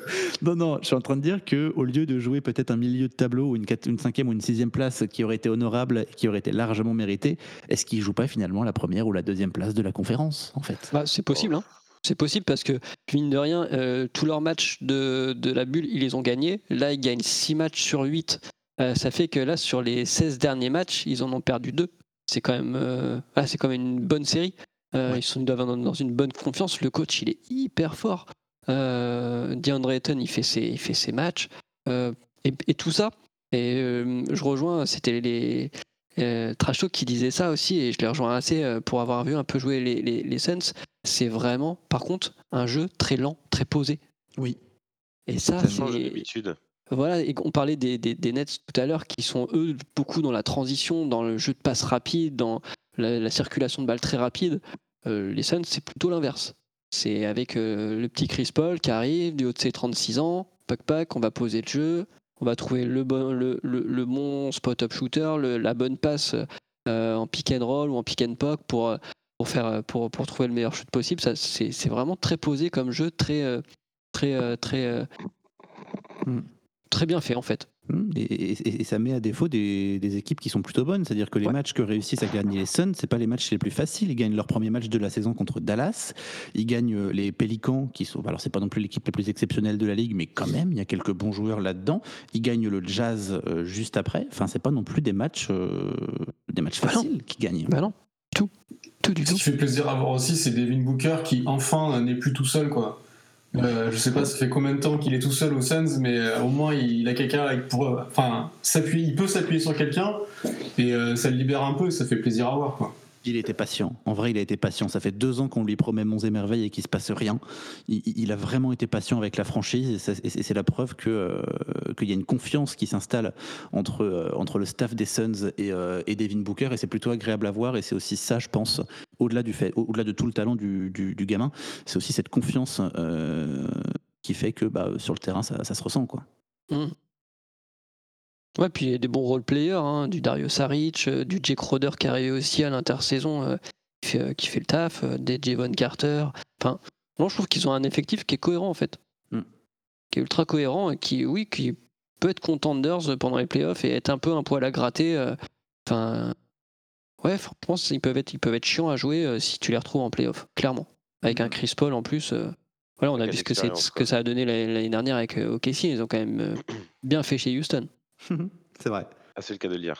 Non, non, je suis en train de dire que au lieu de jouer peut-être un milieu de tableau ou une, une cinquième ou une sixième place qui aurait été honorable, et qui aurait été largement méritée, est-ce qu'ils jouent pas finalement la première ou la deuxième place de la conférence en fait? Bah, c'est possible, hein. C'est possible parce que, mine de rien, euh, tous leurs matchs de, de la bulle, ils les ont gagnés. Là, ils gagnent 6 matchs sur 8. Euh, ça fait que là, sur les 16 derniers matchs, ils en ont perdu 2. C'est quand même, euh, ah, c'est quand même une bonne série. Euh, Ils sont être dans une bonne confiance. Le coach, il est hyper fort. Euh, DeAndre Ayton, il fait ses, il fait ses matchs. Euh, et, et tout ça. Et euh, je rejoins, c'était les, euh, Trash Talk qui disait ça aussi, et je les rejoins assez euh, pour avoir vu un peu jouer les, les, les Suns. C'est vraiment, par contre, un jeu très lent, très posé. Oui. Et ça, Ça change c'est- d'habitude. Voilà, et on parlait des, Nets tout à l'heure qui sont eux beaucoup dans la transition, dans le jeu de passe rapide, dans la, la circulation de balles très rapide. Euh, les Suns, c'est plutôt l'inverse. C'est avec euh, le petit Chris Paul qui arrive du haut de ses 36 ans, pack pack, on va poser le jeu, on va trouver le bon, le, bon spot-up shooter, la bonne passe euh, en pick and roll ou en pick and pop pour, trouver le meilleur shoot possible. C'est vraiment très posé comme jeu, très, très, très, euh, très bien fait en fait. Hmm, Et, et- et ça met à défaut des, des équipes qui sont plutôt bonnes. C'est-à-dire que les matchs que réussissent à gagner les Suns, c'est pas les matchs les plus faciles. Ils gagnent leur premier match de la saison contre Dallas. Ils gagnent euh, les Pélicans, qui sont. Alors, c'est pas non plus l'équipe la plus exceptionnelle de la ligue, mais quand même, il y a quelques bons joueurs là-dedans. Ils gagnent le Jazz euh, juste après. Enfin, c'est pas non plus des matchs, euh, des matchs faciles qu'ils gagnent. Bah non, tout, tout du Ce qui fait plaisir à voir aussi, c'est Devin Booker qui enfin n'est plus tout seul quoi. Euh, je sais pas, ça fait combien de temps qu'il est tout seul aux Suns, mais euh, au moins il a quelqu'un pour, euh, enfin, s'appuyer, il peut s'appuyer sur quelqu'un et ça le libère un peu, ça fait plaisir à voir quoi. Il était patient. En vrai, il a été patient. Ça fait deux ans qu'on lui promet monts et merveilles et qu'il se passe rien. Il, a vraiment été patient avec la franchise et, c'est la preuve que euh, qu'il y a une confiance qui s'installe entre euh, entre le staff des Suns et, euh, et Devin Booker et c'est plutôt agréable à voir et c'est aussi ça, je pense, au-delà du fait, au-delà de tout le talent du, du- gamin, c'est aussi cette confiance euh, qui fait que bah, sur le terrain, ça, se ressent quoi. Mm. Ouais, puis il y a des bons role-players, hein, du Dario Saric, euh, du Jake Roder qui arrive aussi à l'intersaison, euh, qui, fait, euh, qui fait le taf, des Javon Carter. Enfin, moi je trouve qu'ils ont un effectif qui est cohérent en fait. Mm. Qui est ultra cohérent et qui, oui, qui peut être contenders pendant les playoffs et être un peu un poil à gratter. Enfin, ouais, franchement, ils peuvent être, ils peuvent être chiants à jouer si tu les retrouves en playoff, clairement. Avec un Chris Paul en plus. voilà, on a vu ce que, ce que ça a donné l'année dernière avec OKC. Ils ont quand même bien fait chez Houston. c'est vrai. Ah, c'est le cas de le dire.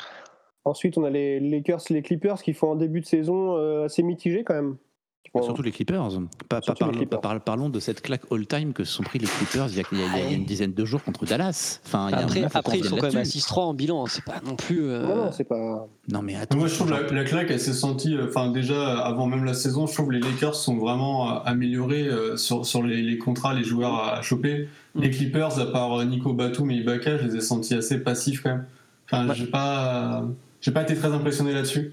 Ensuite, on a les Lakers, les Clippers qui font un début de saison euh, assez mitigé quand même. Surtout les Clippers. Pas, pas les parlons, Clippers. pas parlons- parlons de cette claque all-time que se sont pris les Clippers il y a, il y a- il y a une dizaine de jours contre Dallas. Enfin, il y a un Après, ils sont quand même à là-dessus. 6-3 en bilan. C'est pas non plus. euh, Non, non, c'est pas. Non, mais attends. Moi je trouve la, la claque elle s'est sentie, euh, enfin déjà avant même la saison, je trouve les Lakers sont vraiment euh, améliorés sur, sur les, les contrats, les joueurs à choper. Les Clippers, à part Nico Batum et Ibaka, je les ai sentis assez passifs quand même. Enfin, j'ai pas, j'ai pas été très impressionné là-dessus.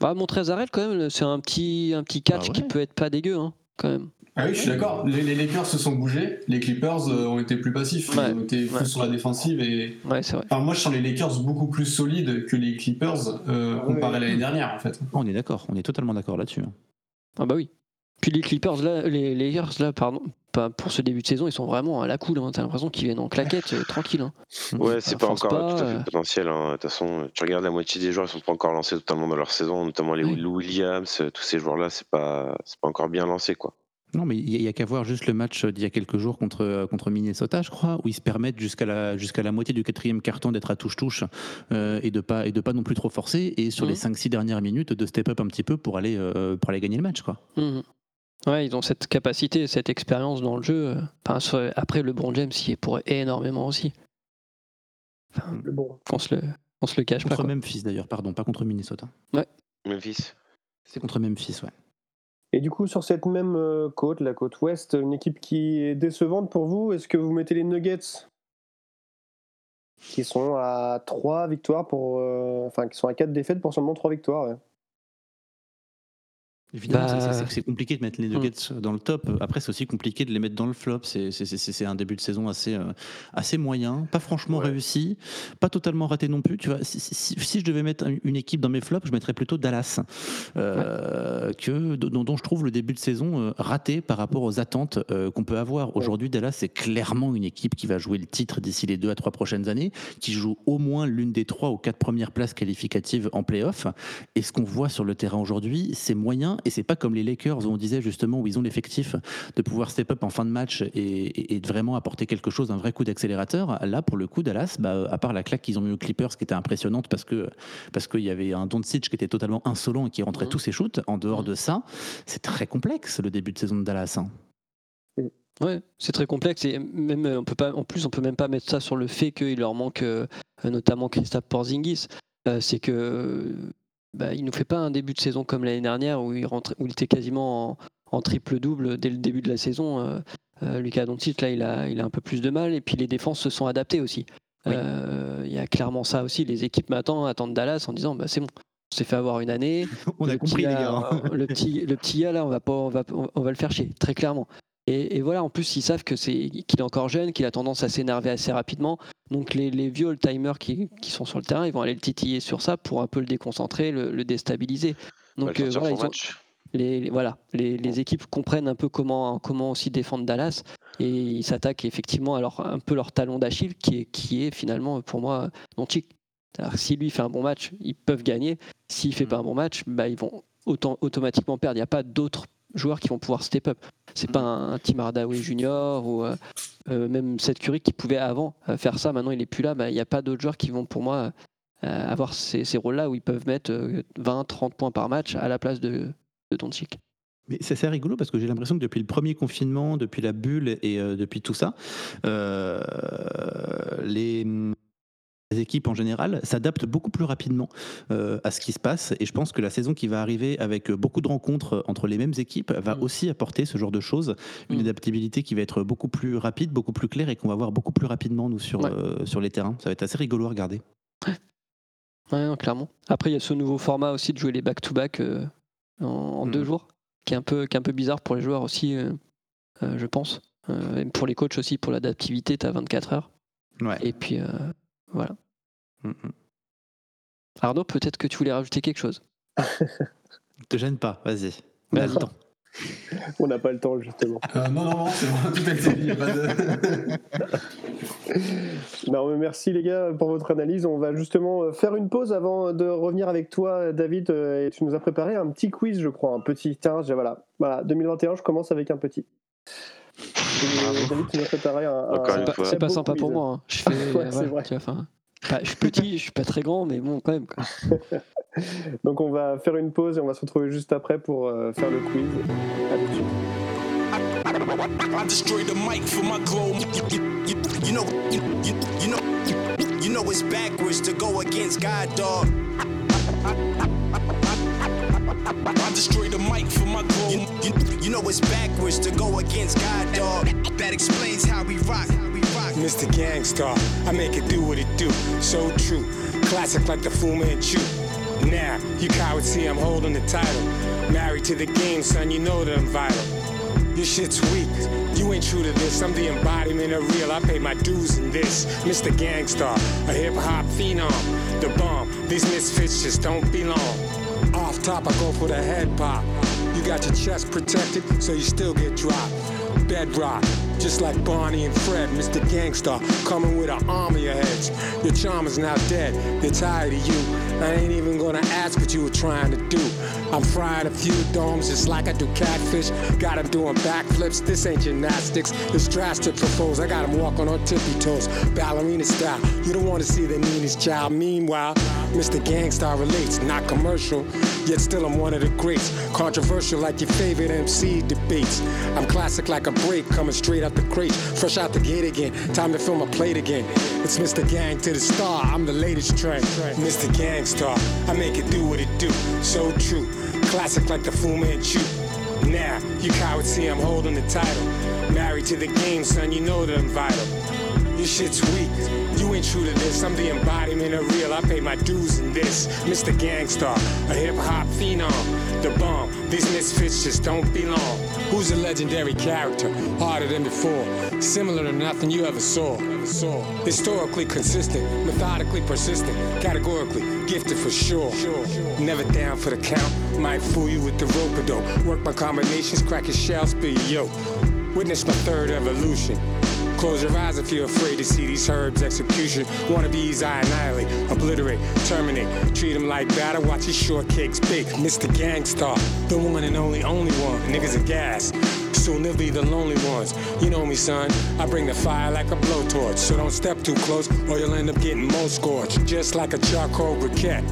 Bah, Montrezarel, quand même, c'est un petit, un petit catch Ah ouais. qui peut être pas dégueu, hein, quand même. Ah oui, je suis d'accord. Les, les Lakers se sont bougés, les Clippers euh, ont été plus passifs, Ouais. ils ont été plus Ouais. sur la défensive et. Ouais, c'est vrai. Enfin, moi, je sens les Lakers beaucoup plus solides que les Clippers euh, comparé à l'année dernière, en fait. On est d'accord, on est totalement d'accord là-dessus. hein. Ah bah oui. Puis les Clippers, là, les Lakers, là, pardon, pas pour ce début de saison, ils sont vraiment à la cool. Hein. T'as l'impression qu'ils viennent en claquette, euh, tranquille. hein. Ouais, c'est pas encore pas, tout à fait euh. le potentiel. hein. De toute façon, tu regardes la moitié des joueurs, ils sont pas encore lancés totalement dans leur saison, notamment les Oui. Lou Williams, euh, tous ces joueurs-là, c'est pas, c'est pas encore bien lancé, quoi. Non, mais il n'y a, qu'à voir juste le match d'il y a quelques jours contre, contre Minnesota, je crois, où ils se permettent jusqu'à la, jusqu'à la moitié du quatrième carton d'être à touche-touche euh, et de pas et de pas non plus trop forcer, et sur Mhm. les 5-6 dernières minutes de step up un petit peu pour aller, euh, pour aller gagner le match. Quoi. Mhm. Ouais, ils ont cette capacité, cette expérience dans le jeu. Enfin, sur- après, le bon James, il est pour énormément aussi. Enfin, Le bon. qu'on se le, on se le cache pas. Contre. Memphis d'ailleurs, pardon, pas contre Minnesota. Memphis. C'est contre Memphis, ouais. Et du coup, sur cette même euh, côte, la côte ouest, une équipe qui est décevante pour vous, est-ce que vous mettez les Nuggets? Qui sont à 3 victoires pour. euh, enfin, qui sont à 4 défaites pour seulement 3 victoires ouais. Évidemment, Bah, c'est- compliqué de mettre les Nuggets dans le top. Après, c'est aussi compliqué de les mettre dans le flop. C'est- un début de saison assez, euh, assez moyen, pas franchement réussi, pas totalement raté non plus. Tu vois, si, si- si je devais mettre un- une équipe dans mes flops, je mettrais plutôt Dallas, euh, que, dont, dont je trouve le début de saison euh, raté par rapport aux attentes euh, qu'on peut avoir. Aujourd'hui, Dallas, c'est clairement une équipe qui va jouer le titre d'ici les deux à trois prochaines années, qui joue au moins l'une des trois ou quatre premières places qualificatives en playoff. Et ce qu'on voit sur le terrain aujourd'hui, c'est moyen. Et c'est pas comme les Lakers où on disait justement où ils ont l'effectif de pouvoir step up en fin de match et, et- vraiment apporter quelque chose, un vrai coup d'accélérateur. Là, pour le coup, Dallas, bah, à part la claque qu'ils ont mis aux Clippers, qui était impressionnante parce que parce qu'il y avait un Doncic qui était totalement insolent et qui rentrait tous ses shoots. En dehors de ça, c'est très complexe le début de saison de Dallas. hein. Ouais, c'est très complexe et même euh, on peut pas. En plus, on peut même pas mettre ça sur le fait qu'il leur manque euh, notamment Christophe Porzingis. Euh, c'est que bah, il nous fait pas un début de saison comme l'année dernière où il rentrait, où il était quasiment en, en triple double dès le début de la saison. Euh, euh, Lucas Doncic là, il a, il a un peu plus de mal et puis les défenses se sont adaptées aussi. Euh, Il y a clairement ça aussi. Les équipes maintenant attendent Dallas en disant bah c'est bon. On s'est fait avoir une année. On a compris, les gars, hein. le petit, le petit gars là, on va pas, on va, on va le faire chier, très clairement. Et, et voilà, en plus, ils savent que c'est qu'il est encore jeune, qu'il a tendance à s'énerver assez rapidement. Donc les, les vieux timers qui, qui sont sur le terrain, ils vont aller le titiller sur ça pour un peu le déconcentrer, le, le déstabiliser. Donc euh, voilà, ils ont- les, les- voilà, les, les équipes comprennent un peu comment, comment aussi défendre Dallas et ils s'attaquent effectivement à leur, un peu leur talon d'Achille qui est, qui est finalement pour moi Doncic. Si lui fait un bon match, ils peuvent gagner. S'il fait pas un bon match, bah, ils vont autant, automatiquement perdre. Il n'y a pas d'autres joueurs qui vont pouvoir step up. C'est pas un, un Tim Hardaway Junior ou euh, euh, même Seth Curry qui pouvait avant euh, faire ça. Maintenant, il est plus là. Bah, Il n'y a pas d'autres joueurs qui vont pour moi euh, avoir ces, ces rôles-là où ils peuvent mettre euh, 20-30 points par match à la place de, de Doncic. Mais c'est assez rigolo parce que j'ai l'impression que depuis le premier confinement, depuis la bulle et euh, depuis tout ça, euh, les, les équipes en général s'adaptent beaucoup plus rapidement euh, à ce qui se passe. Et je pense que la saison qui va arriver avec beaucoup de rencontres entre les mêmes équipes va Mm. aussi apporter ce genre de choses, une adaptabilité qui va être beaucoup plus rapide, beaucoup plus claire et qu'on va voir beaucoup plus rapidement nous sur, Ouais. euh, sur les terrains. Ça va être assez rigolo à regarder. Ouais, clairement. Après, il y a ce nouveau format aussi de jouer les back-to-back euh, en, en deux jours, qui est, un peu, qui est un peu bizarre pour les joueurs aussi, euh, euh, je pense. Euh, et pour les coachs aussi, pour l'adaptivité, tu as 24 heures. Ouais. Et puis, voilà. Mhm. Arnaud, peut-être que tu voulais rajouter quelque chose. Te gêne pas, vas-y. On a Vas-y. le temps. On n'a pas le temps, justement. Euh, non, non, non, c'est bon, tout a été dit. y a pas de- Non, mais merci les gars pour votre analyse. On va justement euh, faire une pause avant de revenir avec toi, David. euh, Et tu nous as préparé un petit quiz, je crois, un petit. Tiens, voilà, voilà, 2021, je commence avec un petit. David, tu préparé un. un- C'est pas sympa pour moi. hein. Je, fais, Ouais, c'est voilà, vrai. tu vois, enfin, pas- je suis petit, je suis pas très grand, mais bon, quand même. quoi. Donc on va faire une pause et on va se retrouver juste après pour euh, faire le quiz. À tout de suite. I destroy the mic for my glow. You, you- you- you know, you, you, you know, you know it's backwards to go against God, dog. I destroy the mic for my glow. You, you- you know it's backwards to go against God, dog. That explains how we rock. How we rock. Mr. Gangstar, I make it do what it do. So true. Classic like the Fu Manchu. Now, you cowards see I'm holding the title. Married to the game, son, you know that I'm vital. Your shit's weak. You ain't true to this. I'm the embodiment of real. I pay my dues in this. Mr. Gangstar, a hip hop phenom. The bomb. These misfits just don't belong. Off top, I go for the head pop. You got your chest protected, so you still get dropped. Bedrock, just like Barney and Fred, Mr. Gangstar, coming with an arm of heads. Your charm is now dead, they're tired of you. I ain't even gonna ask what you were trying to do. I'm frying a few domes just like I do catfish. Got Got 'em doing backflips, this ain't gymnastics. It's drastic propose, I got got 'em walking on tippy toes, ballerina style. You don't wanna see the meanest child. Meanwhile, Mr. Gangstar relates, not commercial. Yet still I'm one of the greats. Controversial like your favorite MC debates. I'm classic like a break, coming straight out the crate. Fresh out the gate again, time to fill my plate again. It's Mr. Gang to the star, I'm the latest trend. Mr. Gangstar, I make it do what it do. So true, classic like the Fu Manchu. Now, you cowards see I'm holding the title. Married to the game, son, you know that I'm vital. Your shit's weak. You ain't true to this. I'm the embodiment of real. I pay my dues in this. Mr. Gangstar, a hip hop phenom. The bomb. These misfits just don't belong. Who's a legendary character? Harder than before. Similar to nothing you ever saw. saw. Historically consistent, methodically persistent, categorically gifted for sure. Never down for the count. Might fool you with the rope dope. Work my combinations, crack your shell, spill your yoke. Witness my third evolution. Close your eyes if you're afraid to see these herbs execution. Wannabes I annihilate, obliterate, terminate. Treat them like batter, watch your shortcakes bake. Mr. Gangstar, the one and only, only one. Niggas are gas. Soon they'll be the lonely ones. You know me, son. I bring the fire like a blowtorch. So don't step too close or you'll end up getting most scorched. Just like a charcoal briquette.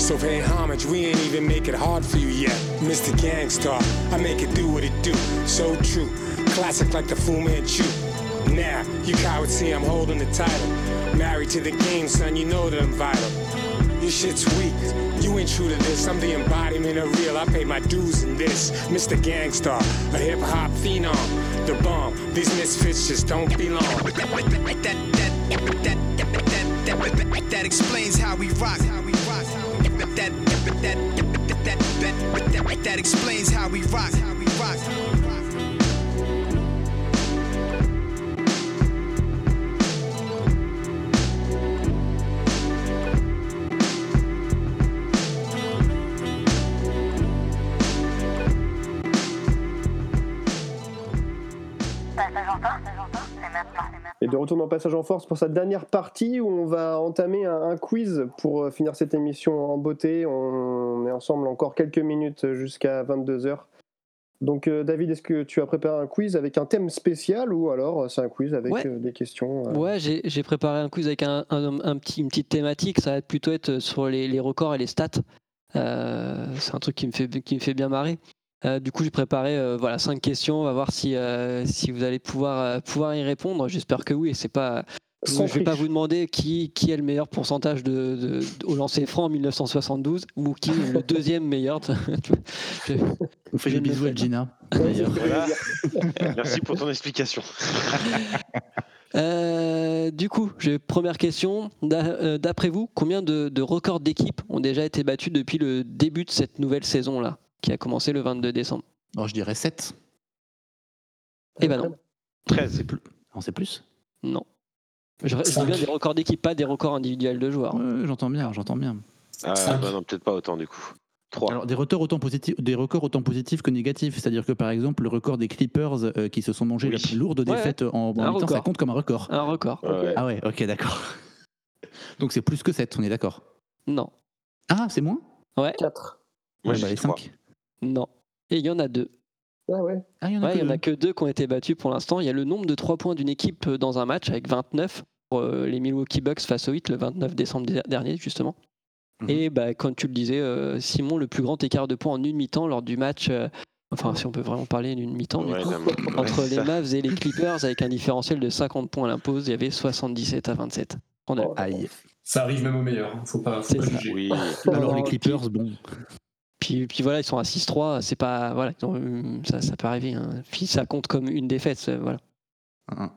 So pay homage, we ain't even make it hard for you yet. Mr. Gangstar, I make it do what it do. So true. Classic like the Fu Manchu. Now, you cowards see I'm holding the title. Married to the game, son, you know that I'm vital. Your shit's weak. You ain't true to this. I'm the embodiment of real. I pay my dues in this. Mr. Gangstar, a hip hop phenom. The bomb. These misfits just don't belong. That, that, that, explains how we rock. That, that, that, that, that, that, that explains how we rock. How we rock. Et de retour dans Passage en Force pour sa dernière partie où on va entamer un, un quiz pour euh, finir cette émission en beauté. On est ensemble encore quelques minutes jusqu'à 22h. Donc euh, David, est-ce que tu as préparé un quiz avec un thème spécial ou alors euh, c'est un quiz avec Ouais. euh, des questions euh, Ouais, j'ai préparé un quiz avec un, un- un petit, une petite thématique. Ça va plutôt être sur les, les records et les stats. C'est un truc qui me fait, qui me fait bien marrer. Euh, du coup, j'ai préparé euh, voilà cinq questions. On va voir si, euh, si vous allez pouvoir, euh, pouvoir y répondre. J'espère que oui. Et c'est pas. Je vais pas vous demander qui, qui est le meilleur pourcentage de, de- de- au lancer franc en 1972 ou qui est le deuxième meilleur. Je- On fait des ne bisous à. Gina. Voilà. Merci pour ton explication. Euh, du coup, j'ai première question. D'a- D'après vous, combien de, de records d'équipe ont déjà été battus depuis le début de cette nouvelle saison-là, qui a commencé le 22 décembre Alors je dirais 7. Eh ben non, 13. C'est plus. Non, c'est plus. non. Je, je dis bien des records d'équipe, pas des records individuels de joueurs. Ouais, j'entends bien, j'entends bien. Ah, Cinq. bah non, peut-être pas autant du coup. 3. Alors des records autant positifs, des records autant positifs que négatifs. C'est-à-dire que par exemple le record des Clippers euh, qui se sont mangés Oui. la plus lourde Ouais, défaite en, en Un mi-temps, ça compte comme un record. Un record Ouais. Ah ouais, ok, d'accord. Donc c'est plus que 7, on est d'accord. Non. Ah, c'est moins? Ouais, 4. Moi, Ouais, j'ai bah, les dit trois. 5. Non. Et il y en a deux. Ah ouais. Ah, il y en a Ouais, que il y en a deux. que deux qui ont été battus pour l'instant. Il y a le nombre de 3 points d'une équipe euh, dans un match avec 29 pour euh, les Milwaukee Bucks face aux 8 le 29 décembre dé- dernier, justement. Mhm. Et bah, comme tu le disais, euh, Simon, le plus grand écart de points en une mi-temps lors du match. euh, enfin, si on peut vraiment parler d'une mi-temps, Ouais, entre ouais, les. Mavs et les Clippers, avec un différentiel de 50 points à l'impose, il y avait 77 à 27. On a- Oh, Aïe. Ça arrive même au meilleur, hein. faut pas, faut C'est pas juger. Oui. Alors les Clippers, bon. Puis, puis voilà, ils sont à 6-3, c'est pas. Voilà, ils ont eu- ça, ça peut arriver. hein. Puis ça compte comme une défaite, c'est- voilà. Hein.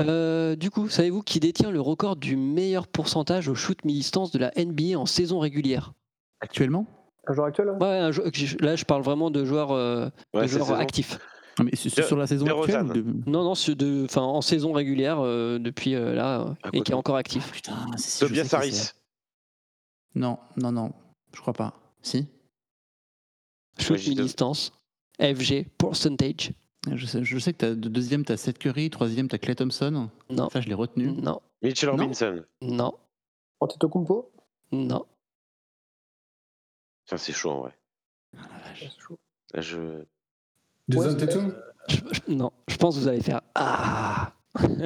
Euh, du coup, savez-vous qui détient le record du meilleur pourcentage au shoot mi-distance de la NBA en saison régulière? Actuellement? Un joueur actuel hein Ouais, un jou- là je parle vraiment de joueurs, euh, Ouais, joueurs actifs. Ah, Mais sur la saison De actuelle de- Non, non, de, enfin, en saison régulière euh, depuis euh, là euh, et qui est encore actif. Putain, Tobias Harris. Non, non, non, je crois pas. Si? Shoot Ouais, mi-distance, FG, percentage. je sais, je sais que de deuxième, t'as Seth Curry, troisième, t'as Clay Thompson. Non. Ça, je l'ai retenu. Non, Mitchell Non. Robinson. non, Antetokounmpo non. Tiens, c'est chaud en vrai. C'est chaud. Là, je... Jason Ouais, Je- je- non, je pense que vous allez faire ah.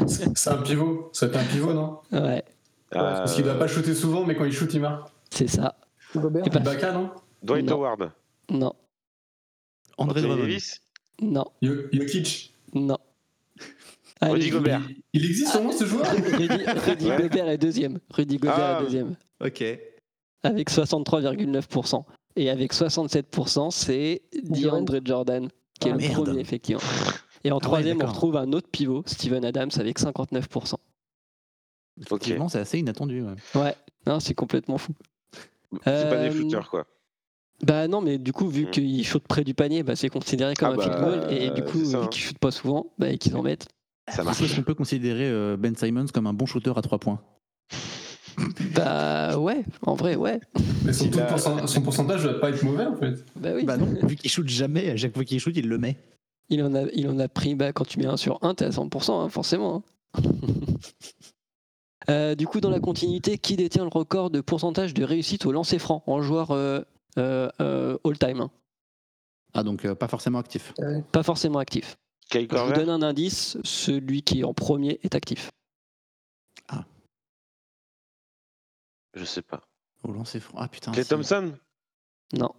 C'est un pivot. C'est un pivot, non? Ouais, Parce qu'il Euh, doit pas shooter souvent, mais quand il shoot, il marque. c'est ça. Bah, Ibaka, non? Dwight Non. Howard. Non, André Drummond. Davis. non, Jokic. non. Allez, Rudy Gobert. Il existe vraiment ce joueur? Rudy, Rudy Ouais. Gobert est deuxième. Rudy Gobert Ah. est deuxième. Ok. Avec 63,9%. Et avec 67%, c'est DeAndre Jordan, qui est Ah, le merde. premier, effectivement. Et en ouais, troisième, on retrouve un autre pivot, Steven Adams, avec 59%. Effectivement, c'est assez inattendu. ouais. Ouais, non, c'est complètement fou. C'est pas des Euh, shooters, quoi. Bah non, mais du coup, vu Mm. qu'il shoot près du panier, bah, c'est considéré comme Ah un bah, field goal. Et du coup, vu hein. qu'il shoot pas souvent, bah, et qu'ils en mettent. Ça Est-ce qu'on peut considérer euh, Ben Simons comme un bon shooter à 3 points? Bah ouais, en vrai, ouais. Mais son, a- pourcent- pourcentage doit pas être mauvais, en fait. Bah oui. Bah non, vu qu'il shoot jamais, à chaque fois qu'il shoot, il le met. Il en a, il en a pris, bah, quand tu mets 1 sur 1, t'es à 100%, hein, forcément. hein. Euh, du coup, dans la continuité, qui détient le record de pourcentage de réussite au lancer franc en joueur euh, all-time hein Ah, donc euh, pas forcément actif. Pas forcément actif. Kyle Je vous donne un indice, celui qui est en premier est actif. Je sais pas. Au lancer franc. Ah putain. Clay si. Thompson? Non.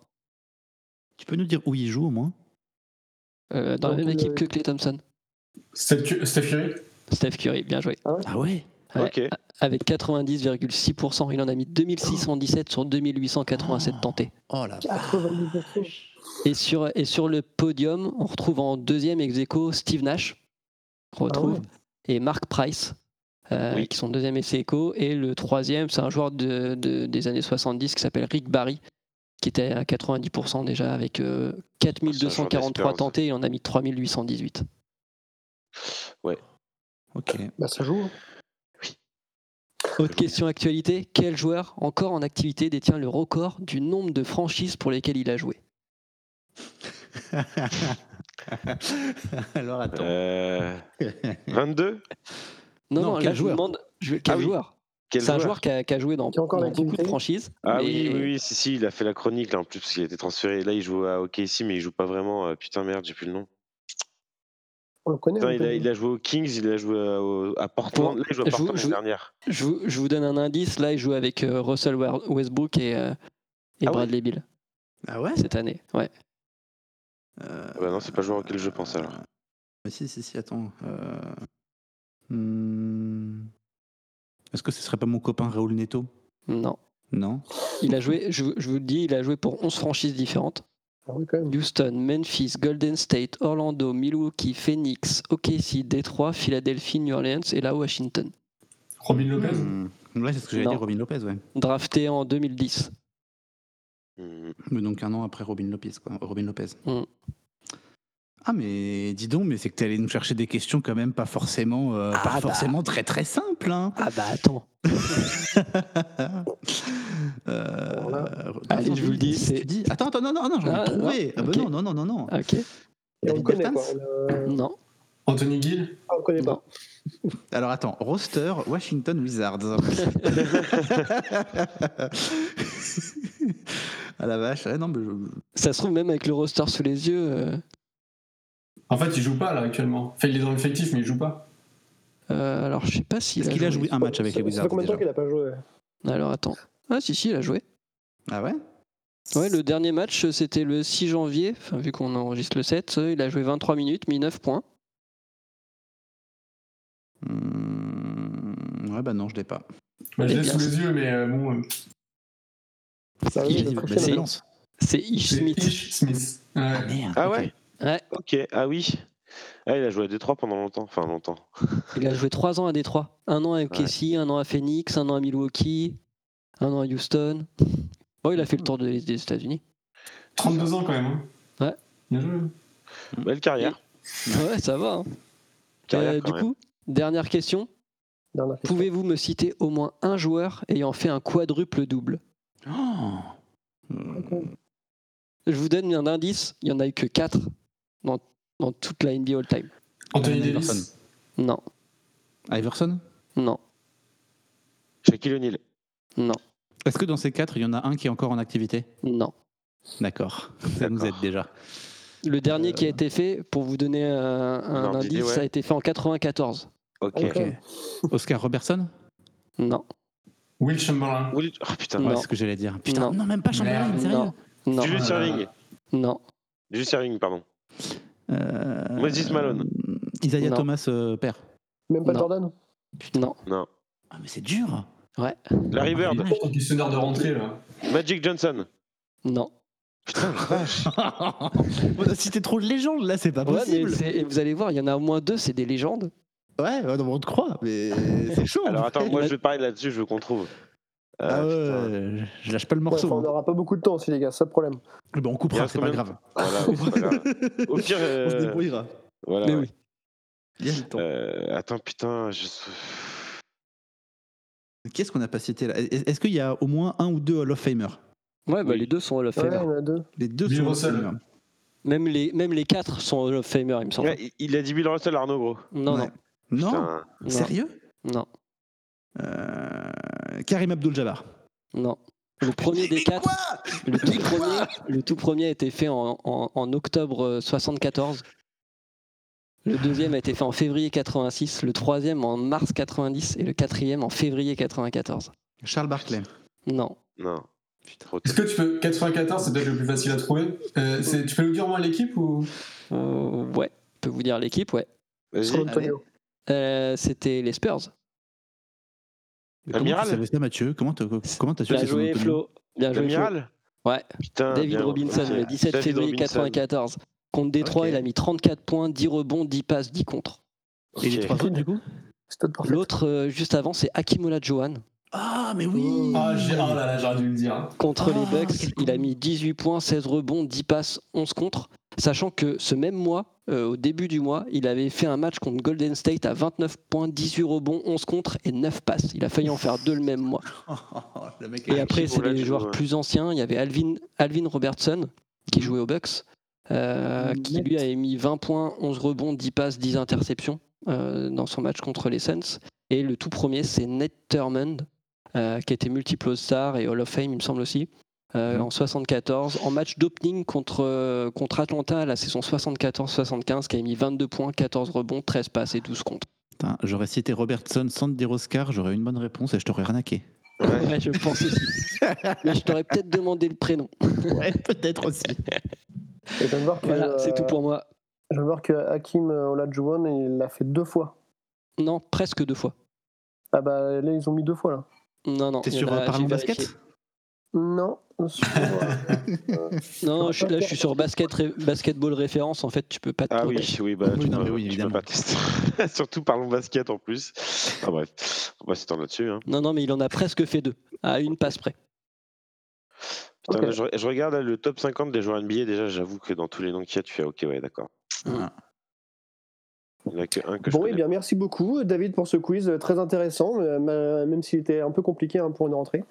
Tu peux nous dire où il joue au moins? Euh, dans la même équipe euh, que Clay Thompson. Steph Cu- Steph Curry? Steph Curry, bien joué. Ah ouais? Ouais, Ok. Avec 90,6%, il en a mis 2617 sur 2887 tentés. Oh la 90%. Et sur, et sur le podium, on retrouve en deuxième ex aequo Steve Nash, on retrouve, ouais. et Mark Price, euh, Oui. qui sont deuxième ex aequo. Et le troisième, c'est un joueur de, de- des années 70 qui s'appelle Rick Barry, qui était à 90% déjà, avec euh, C'est un joueur 4243 des tentés, il en a mis 3818. Ok. Bah ça joue. Autre question actualité, quel joueur encore en activité détient le record du nombre de franchises pour lesquelles il a joué? Alors attends. Euh, 22 Non, Non, non, quel là je vous joueur? demande je- quel Ah oui. joueur? Quel C'est un joueur? qui a, qui a joué dans, encore beaucoup de franchises. Ah mais- oui, oui, oui, si, si, il a fait la chronique là en plus parce qu'il a été transféré. Là, il joue à OKC, mais il joue pas vraiment. Euh, Putain, merde, j'ai plus le nom. On le connaît. Il, a, connaît. il a joué aux Kings, il a joué à, au- à Portland. Là, il joue à je vous- Portland je l'année dernière. Je vous, je vous donne un indice. Là, il joue avec euh, Russell Westbrook et, euh, et Ah ouais Bradley Bill Ah ouais cette année. Ouais. Euh, Bah non, c'est pas le joueur auquel je pense alors. Mais si, si, si, attends. Euh, hmm, Est-ce que ce serait pas mon copain Raoul Neto? Non. Non? Il a joué, je, vous- je vous le dis, il a joué pour 11 franchises différentes. Ah oui, quand même. Houston, Memphis, Golden State, Orlando, Milwaukee, Phoenix, OKC, Détroit, Philadelphie, New Orleans et là Washington. Robin Lopez Hmm, Ouais, c'est ce que j'allais dire, Robin Lopez, ouais. Drafté en 2010. Hmm. Mais Donc un an après Robin Lopez, quoi. Robin Lopez. Mm. Ah mais dis donc, mais c'est que t'es allé nous chercher des questions quand même pas forcément, euh, Ah pas bah. forcément très très simples. Hein. Ah bah attends. Euh, Allez, attends, je vous le dis, tu dis Attends, attends, non, non, non, j'en ai Ah, trouvé. Ah bah non, non, non, non, non. Ok. Et on connaît le- Non. Anthony Gill? Ah, on connaît pas. Alors attends, roster Washington Wizards. ah la vache, ouais, non, mais je- Ça se trouve même avec le roster sous les yeux. euh, En fait, il joue pas là actuellement. Enfin, il est dans l'effectif, mais il joue pas. euh, alors je sais pas s'il Est-ce a qu'il a joué. un match avec Ça- les Ça Wizards fait combien de temps déjà qu'il a pas joué Alors attends. Ah si si, il a joué. Ah ouais? Ouais, le dernier match c'était le 6 janvier, enfin vu qu'on enregistre le 7, euh, il a joué 23 minutes, mis 9 points. Hmm, Ouais, bah non, je l'ai pas. Bah, je Eh l'ai sous les yeux, mais euh, bon. euh, Ça. C'est Ish c'est Smith. Ish Smith. Ouais. Ah merde. Ah ouais Ouais, Ok, ah oui. Ah, il a joué à Détroit pendant longtemps. Enfin, longtemps. il a joué 3 ans à Détroit. Un an à OKC, un an à Phoenix, un an à Milwaukee, un an à Houston. Bon, il a fait le tour des, des États-Unis. 32 ans quand même. Hein. Ouais. Bien joué. Belle carrière. Ouais, ça va. hein. Carrière, Euh, quand du même. coup, dernière question. Dernière question. Pouvez-vous me citer au moins un joueur ayant fait un quadruple double? Oh. Je vous donne un indice, il n'y en a eu que 4 dans, dans toute la NBA All-Time. Anthony Davis. Iverson. Non, Iverson non, Shaquille O'Neal. non, Est-ce que dans ces quatre, il y en a un qui est encore en activité? Non. D'accord. Ça nous aide déjà. Le dernier qui a été fait, pour vous donner un, indice, ouais. ça a été fait en 94. Ok. Oscar Robertson? Non, Will Chamberlain. Will- Oh putain. Ouais, c'est ce que j'allais dire. Putain, Non. non, même pas Chamberlain, sérieux? Non, non, Julius Erving. non, Julius Erving, pardon. Euh, Moses Malone. Isaiah Non. Thomas, euh, père. Même pas Non. Jordan non. Non. Ah, mais c'est dur. Ouais, Larry Bird. En questionnaire de rentrée là. Magic Johnson. non. Putain, la vache. On a cité trop de légendes là, c'est pas Ouais, mais possible. c'est- et vous allez voir, il y en a au moins deux, c'est des légendes. Ouais, ouais, non, on te croit, mais c'est chaud. Alors attends, moi je vais parler là-dessus, je veux qu'on trouve. Euh, Ah ouais, je lâche pas le Ouais, morceau. enfin, On n'aura pas beaucoup de temps aussi, les gars, c'est ça le problème. hein. Bon, on coupera, c'est pas grave. Voilà, oui, c'est pas grave. Au pire, On se euh, débrouillera. voilà. Mais ouais. oui. Il y a le temps. Euh, attends, putain, je... Qu'est-ce qu'on n'a pas cité là? Est- Est-ce qu'il y a au moins un ou deux Hall of Famer? Ouais, bah, Oui. les deux sont Hall of Ouais, il Famer. y en a deux. Les deux Bill sont Hall of Russell. Famer. Même, les, même les quatre sont Hall of Famer, il me semble. Ouais, il- il a dit Bill Russell, Arnaud, gros. Non, Ouais. Non? Putain. non, Sérieux? Non, Euh, Karim Abdul-Jabbar. non. Le premier des quatre, le tout premier, le tout premier a été fait en, en- en octobre 74. Le deuxième a été fait en février 86, le troisième en mars 90 et le quatrième en février 94. Charles Barkley. Non, Non. Est-ce que tu peux. 94, c'est peut-être le plus facile à trouver. Euh, tu peux nous dire au moins l'équipe ou? Euh, ouais, je peux vous dire l'équipe, ouais. Vas-y. Euh, C'était les Spurs. Mais Comment Amiral tu savais ça, Mathieu? Comment t'as comment t'as su que Bien joué, Flo. Bien joué, Flo. L'amiral Ouais, Putain. David bien, Robinson, le 17 David février Robinson. 94. Contre Détroit, il a mis 34 points, 10 rebonds, 10 passes, 10 contre. Et les trois autres, du coup? L'autre, euh, juste avant, c'est Hakim Olajuwon. Ah, mais oui Ah, j'ai- oh là là, j'aurais dû le dire. Contre Ah, les Bucks, quel il a mis 18 points, 16 rebonds, 10 passes, 11 contre. Sachant que ce même mois, euh, au début du mois, il avait fait un match contre Golden State à 29 points, 18 rebonds, 11 contre et 9 passes. Il a failli en faire deux le même mois. Le mec Et après, c'est Olajuwon, joueurs ouais. plus anciens. Il y avait Alvin, Alvin Robertson qui jouait aux Bucks, euh, qui lui avait mis 20 points, 11 rebonds, 10 passes, 10 interceptions euh, dans son match contre les Suns. Et le tout premier, c'est Ned Thurmond, qui était multiple All-Star et Hall of Fame, il me semble aussi, euh, en 74, en match d'opening contre, euh, contre Atlanta à la saison 74-75, qui a mis 22 points, 14 rebonds, 13 passes et 12 contre. Putain, J'aurais cité Robertson sans te dire Oscar, j'aurais eu une bonne réponse et je t'aurais ranaqué. Ouais, je pense aussi. Mais je t'aurais peut-être demandé le prénom. Ouais, peut-être aussi. Et je voir que, Voilà, c'est tout euh, pour moi. Je viens de voir que Hakim Olajuwon, il l'a fait deux fois. Non, presque deux fois. Ah bah là, ils ont mis deux fois là. Non, non. T'es sur euh, Parlons Basket vérifié. Non. sur, euh, Non, je suis, là, je suis sur basket, ré- basketball référence. En fait, tu peux pas te Ah oui, oui, bah, Oui, tu, non, peux, mais oui, tu peux évidemment. pas tester. Surtout parlons basket en plus. Ah bref, on va s'étendre là-dessus. Hein. Non, non, mais il en a presque fait deux, à une passe près. Putain, là, je, je regarde là, le top 50 des joueurs NBA. Déjà, j'avoue que dans tous les noms qu'il y a, tu fais OK, ouais, d'accord. Ah. Il n'y en a que un que je Bon, et connais bien merci beaucoup David pour ce quiz euh, très intéressant, euh, même s'il était un peu compliqué hein, pour une rentrée.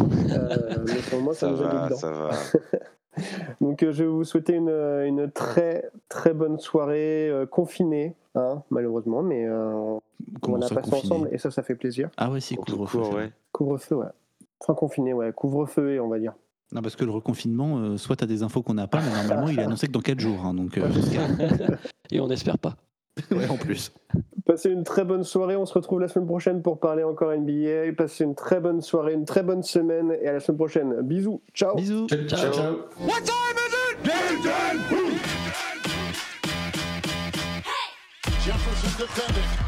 Euh, mais pour moi, ça, Ça nous a mis ça va. Donc euh, je vais vous souhaiter une, une très très bonne soirée euh, confinée, hein, malheureusement, mais euh, on a passé ensemble et ça, ça fait plaisir. Ah ouais, couvre-feu. c'est ouais. vrai. Couvre-feu, ouais. Enfin confiné, ouais. Couvre-feu, on va dire. Non, parce que le reconfinement, euh, soit t'as des infos qu'on n'a pas, mais normalement, il est annoncé que dans 4 jours. hein, donc, euh, Et on n'espère pas. ouais, en plus. Passez une très bonne soirée. On se retrouve la semaine prochaine pour parler encore NBA. Passez une très bonne soirée, une très bonne semaine et à la semaine prochaine. Bisous. Ciao. Bisous. Ciao, ciao. ciao. What time is it? Jefferson defending.